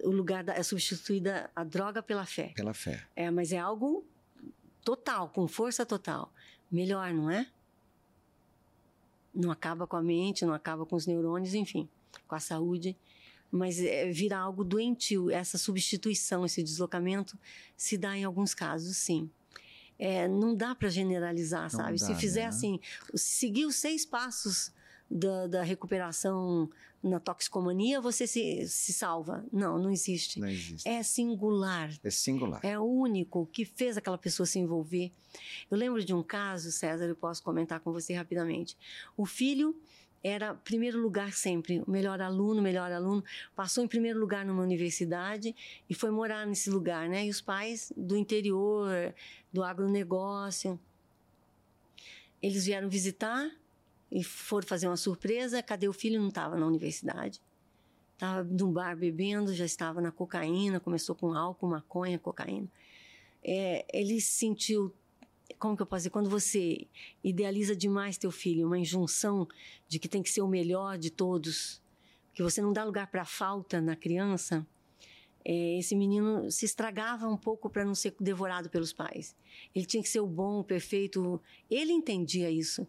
o lugar da, é substituída a droga pela fé. Pela fé. É, mas é algo total, com força total. Melhor, não é? Não acaba com a mente, não acaba com os neurônios, enfim, com a saúde. Mas é, vira algo doentio. Essa substituição, esse deslocamento, se dá em alguns casos, sim. É, não dá para generalizar, não sabe? Dá, se fizer né? assim, seguir os seis passos da, da, recuperação na toxicomania, você se, se salva. Não, não existe. Não existe. É singular. É singular. É o único que fez aquela pessoa se envolver. Eu lembro de um caso, César, eu posso comentar com você rapidamente. O filho era primeiro lugar sempre, o melhor aluno, melhor aluno, passou em primeiro lugar numa universidade e foi morar nesse lugar, né? E os pais do interior, do agronegócio, eles vieram visitar e foram fazer uma surpresa. Cadê o filho? Não estava na universidade. Estava num bar bebendo, já estava na cocaína, começou com álcool, maconha, cocaína. É, ele se sentiu como que eu posso dizer, quando você idealiza demais teu filho, uma injunção de que tem que ser o melhor de todos, que você não dá lugar para falta na criança, é, esse menino se estragava um pouco para não ser devorado pelos pais. Ele tinha que ser o bom, o perfeito. Ele entendia isso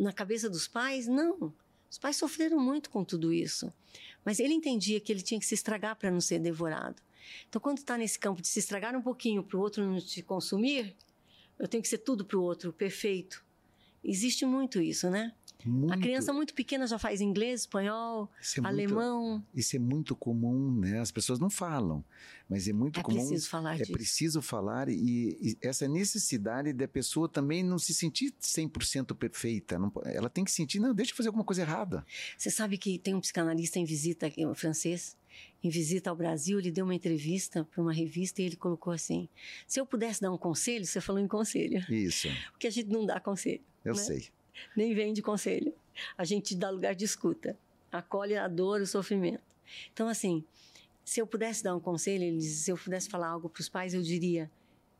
na cabeça dos pais, não. Os pais sofreram muito com tudo isso. Mas ele entendia que ele tinha que se estragar para não ser devorado. Então, quando está nesse campo de se estragar um pouquinho para o outro não te consumir, eu tenho que ser tudo para o outro, perfeito. Existe muito isso, né? Muito. A criança muito pequena já faz inglês, espanhol, é alemão. Muito, isso é muito comum, né? As pessoas não falam, mas é muito é comum. É preciso falar é disso. É preciso falar e, e, essa necessidade da pessoa também não se sentir 100% perfeita. Não, ela tem que sentir, não, deixa eu fazer alguma coisa errada. Você sabe que tem um psicanalista em visita, um francês, em visita ao Brasil, ele deu uma entrevista para uma revista e ele colocou assim: se eu pudesse dar um conselho, você falou em conselho. Isso. Porque a gente não dá conselho. Eu né? sei nem vem de conselho. A gente dá lugar de escuta, acolhe a dor, o sofrimento. Então, assim, se eu pudesse dar um conselho, se eu pudesse falar algo para os pais, eu diria: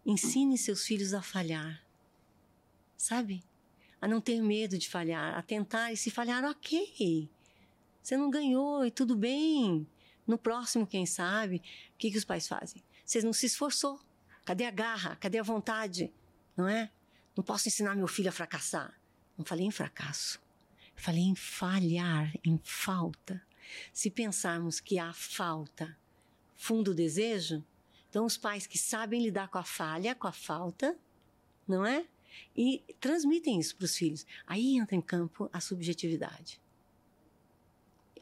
ensine seus filhos a falhar. Sabe? A não ter medo de falhar, a tentar e se falhar, ok. Você não ganhou e tudo bem. No próximo, quem sabe, o que, que os pais fazem? Você não se esforçou. Cadê a garra? Cadê a vontade? Não é? Não posso ensinar meu filho a fracassar. Não falei em fracasso. Falei em falhar, em falta. Se pensarmos que há falta, fundo desejo, então os pais que sabem lidar com a falha, com a falta, não é? E transmitem isso para os filhos. Aí entra em campo a subjetividade.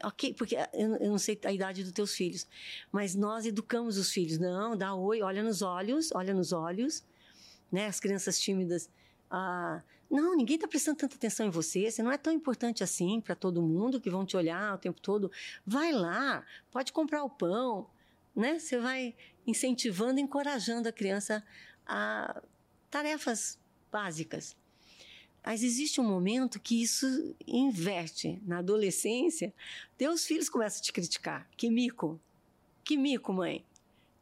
Ok, porque eu, eu, não sei a idade dos teus filhos, mas nós educamos os filhos. Não, dá oi, olha nos olhos, olha nos olhos. Né? As crianças tímidas ah, não, ninguém está prestando tanta atenção em você, você não é tão importante assim para todo mundo que vão te olhar o tempo todo. Vai lá, pode comprar o pão, né? Você vai incentivando, encorajando a criança a tarefas básicas. Mas existe um momento que isso inverte. Na adolescência, teus filhos começam a te criticar. Que mico. Que mico, mãe.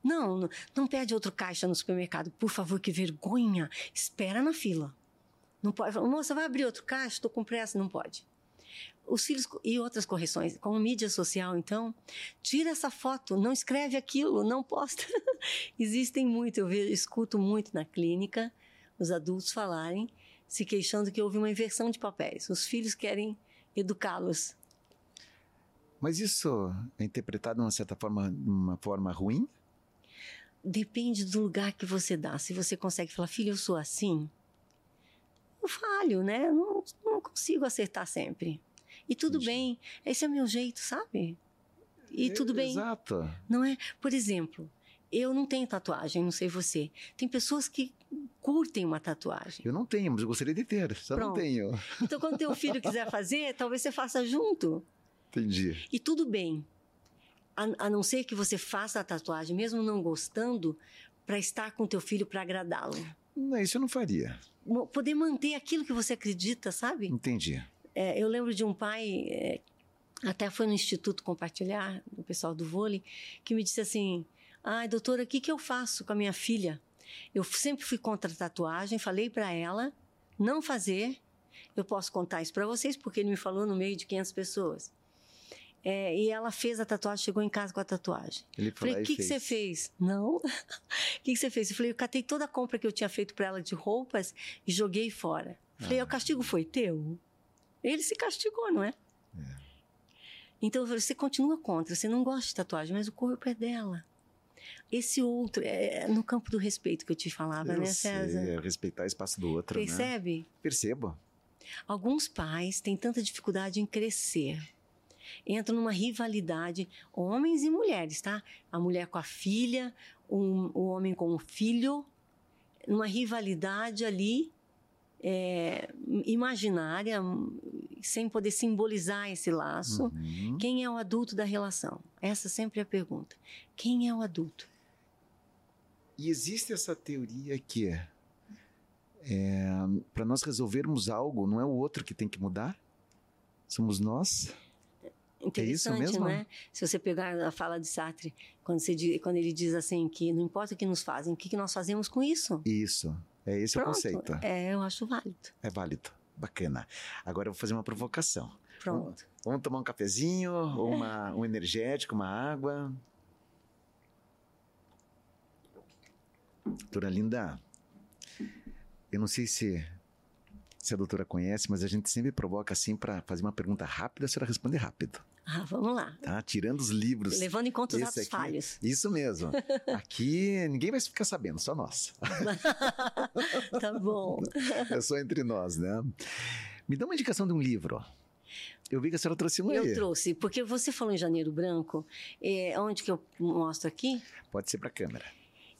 Não, não, pede outro caixa no supermercado. Por favor, que vergonha. Espera na fila. Não pode. Moça, vai abrir outro caixa? Estou com pressa. Não pode. Os filhos e outras correções, como mídia social, então, tira essa foto, não escreve aquilo, não posta. Existem muito, eu vejo, escuto muito na clínica os adultos falarem, se queixando que houve uma inversão de papéis. Os filhos querem educá-los. Mas isso é interpretado de uma certa forma, de uma forma ruim? depende do lugar que você dá. Se você consegue falar, filho, eu sou assim, eu falho, né? Não, não consigo acertar sempre. E tudo bem, esse é o meu jeito, sabe? E é, tudo bem. Exato. Não é? Por exemplo, eu não tenho tatuagem, não sei você. Tem pessoas que curtem uma tatuagem. Eu não tenho, mas eu gostaria de ter, só Pronto. não tenho. Então, quando teu filho quiser fazer, talvez você faça junto. Entendi. E tudo bem a, a não ser que você faça a tatuagem, mesmo não gostando, para estar com teu filho para agradá-lo. Não, isso eu não faria. Poder manter aquilo que você acredita, sabe? Entendi. É, eu lembro de um pai, é, até foi no Instituto Compartilhar, do pessoal do vôlei, que me disse assim: ai, doutora, o que, que eu faço com a minha filha? Eu sempre fui contra a tatuagem, falei para ela não fazer. Eu posso contar isso para vocês, porque ele me falou no meio de 500 pessoas. É, e ela fez a tatuagem, chegou em casa com a tatuagem. Ele falei, o que, que você fez? Não. O que, que você fez? Eu falei, eu catei toda a compra que eu tinha feito para ela de roupas e joguei fora. Falei, ah. o castigo foi teu? Ele se castigou, não é? é. Então eu falei, você continua contra, você não gosta de tatuagem, mas o corpo é dela. Esse outro, é, é no campo do respeito que eu te falava, eu né, César? Sei, é respeitar o espaço do outro. Né? Percebe? Né? Percebo. Alguns pais têm tanta dificuldade em crescer entram numa rivalidade, homens e mulheres, tá? A mulher com a filha, um, o homem com o filho, numa rivalidade ali é, imaginária, sem poder simbolizar esse laço. Uhum. Quem é o adulto da relação? Essa sempre é a pergunta. Quem é o adulto? E existe essa teoria que é, é para nós resolvermos algo, não é o outro que tem que mudar? Somos nós? Interessante, é isso mesmo? né? Se você pegar a fala de Sartre, quando, você, quando ele diz assim que não importa o que nos fazem, o que, que nós fazemos com isso? Isso, é esse Pronto. o conceito. É, eu acho válido. É válido, bacana. Agora eu vou fazer uma provocação. Pronto. Vamos, vamos tomar um cafezinho, uma, um energético, uma água. Doutora Linda, eu não sei se se a doutora conhece, mas a gente sempre provoca assim para fazer uma pergunta rápida, a senhora responde rápido. Ah, vamos lá. Tá? Tirando os livros. Levando em conta os atos aqui, falhos. Isso mesmo. Aqui ninguém vai ficar sabendo, só nós. tá bom. É só entre nós, né? Me dá uma indicação de um livro. Eu vi que a senhora trouxe um eu aí. Eu trouxe, porque você falou em Janeiro Branco. É, onde que eu mostro aqui? Pode ser para a câmera.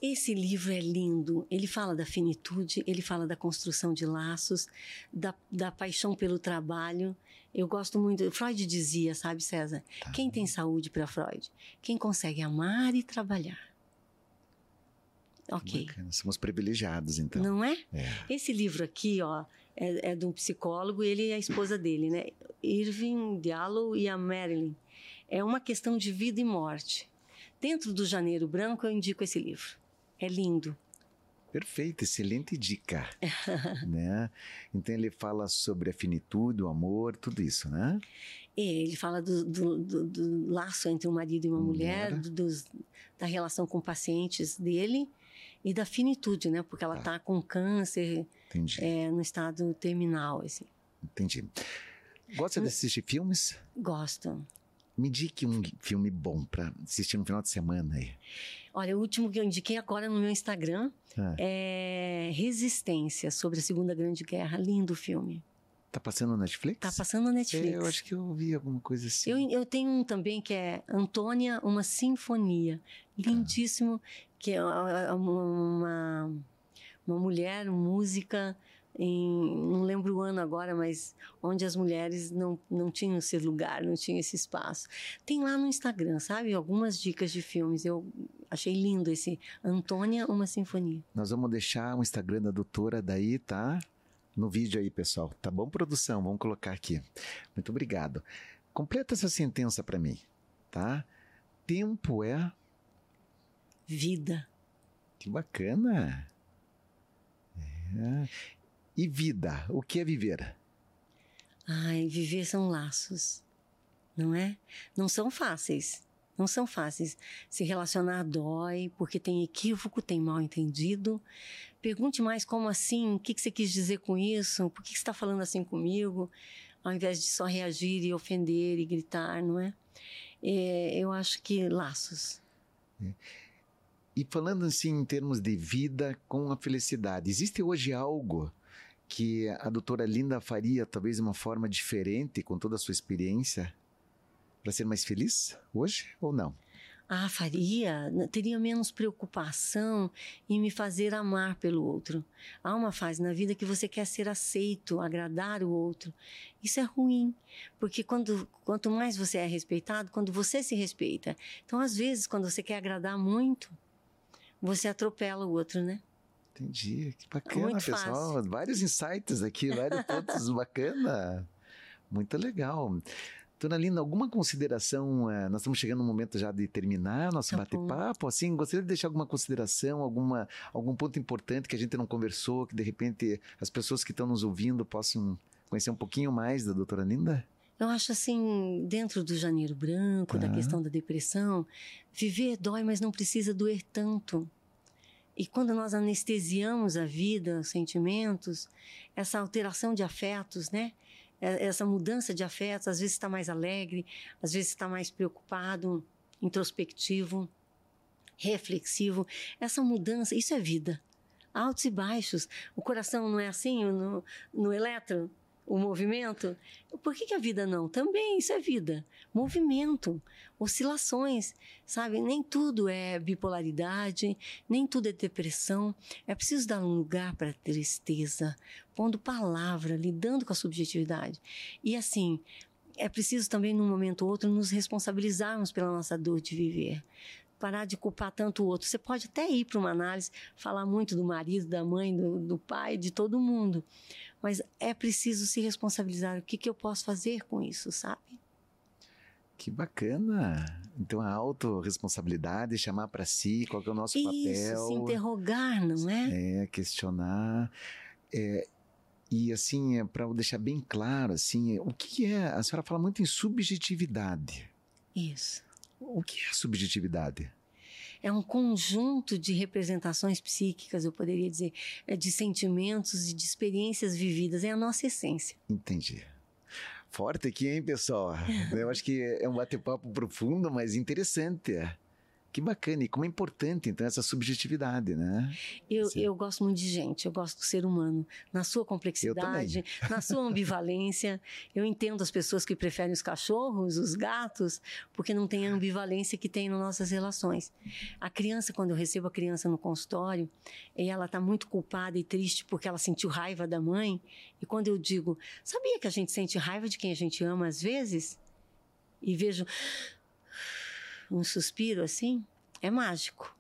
Esse livro é lindo. Ele fala da finitude, ele fala da construção de laços, da, da paixão pelo trabalho. Eu gosto muito. Freud dizia, sabe, César? Tá. Quem tem saúde para Freud? Quem consegue amar e trabalhar. Ok. Bacana. Somos privilegiados, então. Não é? é? Esse livro aqui, ó, é, é, de um psicólogo e ele é a esposa dele, né? Irving Diallo e a Marilyn. É uma questão de vida e morte. Dentro do Janeiro Branco, eu indico esse livro. É lindo. Perfeito, excelente dica. né? Então ele fala sobre a finitude, o amor, tudo isso, né? É, ele fala do, do, do, do laço entre um marido e uma mulher, mulher dos, da relação com pacientes dele e da finitude, né? Porque ela está tá com câncer é, no estado terminal, assim. Entendi. Gosta de assistir filmes? Gosto. Me indique um filme bom para assistir no final de semana aí. Olha, o último que eu indiquei agora no meu Instagram ah. é Resistência, sobre a Segunda Grande Guerra. Lindo filme. Tá passando no Netflix? Tá passando Netflix. É, eu acho que eu vi alguma coisa assim. Eu, eu tenho um também que é Antônia, uma Sinfonia. Lindíssimo, ah. que é uma, uma, uma mulher música em, não lembro o ano agora, mas onde as mulheres não, não tinham esse lugar, não tinham esse espaço. Tem lá no Instagram, sabe? Algumas dicas de filmes. Eu achei lindo esse Antônia, uma sinfonia. Nós vamos deixar o Instagram da doutora daí, tá? No vídeo aí, pessoal. Tá bom, produção? Vamos colocar aqui. Muito obrigado. Completa essa sentença para mim, tá? Tempo é vida. Que bacana. É. E vida, o que é viver? Ai, viver são laços, não é? Não são fáceis. Não são fáceis. Se relacionar dói, porque tem equívoco, tem mal entendido. Pergunte mais como assim? O que você quis dizer com isso? Por que você está falando assim comigo? Ao invés de só reagir e ofender e gritar, não é? é eu acho que laços. É. E falando assim em termos de vida com a felicidade, existe hoje algo que a doutora Linda faria talvez de uma forma diferente com toda a sua experiência para ser mais feliz hoje ou não? Ah, faria. Teria menos preocupação em me fazer amar pelo outro. Há uma fase na vida que você quer ser aceito, agradar o outro. Isso é ruim, porque quando, quanto mais você é respeitado, quando você se respeita. Então, às vezes, quando você quer agradar muito, você atropela o outro, né? Entendi. Que bacana, Muito pessoal. Fácil. Vários insights aqui, vários pontos bacana. Muito legal. Dona Linda, alguma consideração? É, nós estamos chegando no momento já de terminar nosso tá bate-papo. Assim, gostaria de deixar alguma consideração, alguma, algum ponto importante que a gente não conversou, que de repente as pessoas que estão nos ouvindo possam conhecer um pouquinho mais da doutora Linda? Eu acho assim, dentro do janeiro branco, tá. da questão da depressão, viver dói, mas não precisa doer tanto. E quando nós anestesiamos a vida, os sentimentos, essa alteração de afetos, né? É, essa mudança de afetos, às vezes está mais alegre, às vezes está mais preocupado, introspectivo, reflexivo. Essa mudança, isso é vida. Altos e baixos. O coração não é assim no, no eletro? O movimento. Por que, que, a vida não? Também isso é vida. Movimento, oscilações, sabe? Nem tudo é bipolaridade, nem tudo é depressão. É preciso dar um lugar para tristeza, pondo palavra, lidando com a subjetividade. E assim, é preciso também, num momento ou outro, nos responsabilizarmos pela nossa dor de viver parar de culpar tanto o outro. Você pode até ir para uma análise, falar muito do marido, da mãe, do, do, pai, de todo mundo. Mas é preciso se responsabilizar. O que, que eu posso fazer com isso, sabe? Que bacana! Então a autorresponsabilidade, chamar para si qual é o nosso isso, papel. se interrogar, não é? É, questionar. É, e assim, é, para deixar bem claro, assim, o que é? A senhora fala muito em subjetividade. Isso. O que é subjetividade? É um conjunto de representações psíquicas, eu poderia dizer, é de sentimentos e de experiências vividas, é a nossa essência. Entendi. Forte aqui, hein, pessoal? Eu acho que é um bate-papo profundo, mas interessante. Que bacana, e como é importante então essa subjetividade, né? Eu, eu gosto muito de gente, eu gosto do ser humano, na sua complexidade, na sua ambivalência. Eu entendo as pessoas que preferem os cachorros, os gatos, porque não tem a ambivalência que tem nas nossas relações. A criança, quando eu recebo a criança no consultório, e ela está muito culpada e triste porque ela sentiu raiva da mãe, e quando eu digo, sabia que a gente sente raiva de quem a gente ama às vezes? E vejo um suspiro assim, é mágico.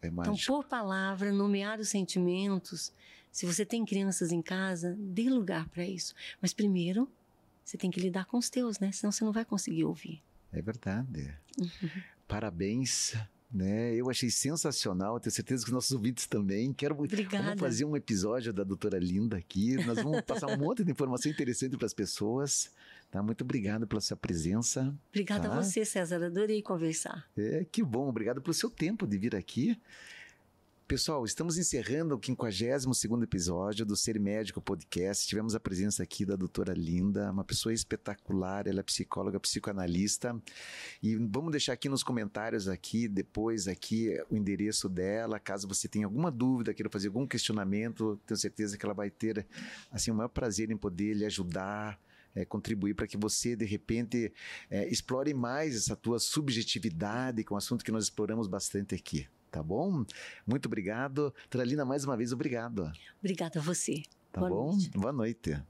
É mágico. Então, por palavra, nomear os sentimentos. Se você tem crianças em casa, dê lugar para isso. Mas primeiro, você tem que lidar com os teus, né? Senão você não vai conseguir ouvir. É verdade. Uhum. Parabéns né? Eu achei sensacional, tenho certeza que os nossos ouvintes também. Quero Obrigada. Vamos fazer um episódio da doutora Linda aqui. Nós vamos passar um monte de informação interessante para as pessoas. Tá? Muito obrigado pela sua presença. Obrigada tá? a você, César. Adorei conversar. É, que bom. Obrigado pelo seu tempo de vir aqui. Pessoal, estamos encerrando o 52 episódio do Ser Médico Podcast. Tivemos a presença aqui da doutora Linda, uma pessoa espetacular, ela é psicóloga, psicoanalista. E vamos deixar aqui nos comentários aqui, depois aqui, o endereço dela, caso você tenha alguma dúvida, queira fazer algum questionamento, tenho certeza que ela vai ter assim, o maior prazer em poder lhe ajudar, é, contribuir para que você, de repente, é, explore mais essa tua subjetividade, que é um assunto que nós exploramos bastante aqui tá bom? Muito obrigado. Tralina, mais uma vez, obrigado. Obrigada a você. Tá Boa bom? Noite. Boa noite.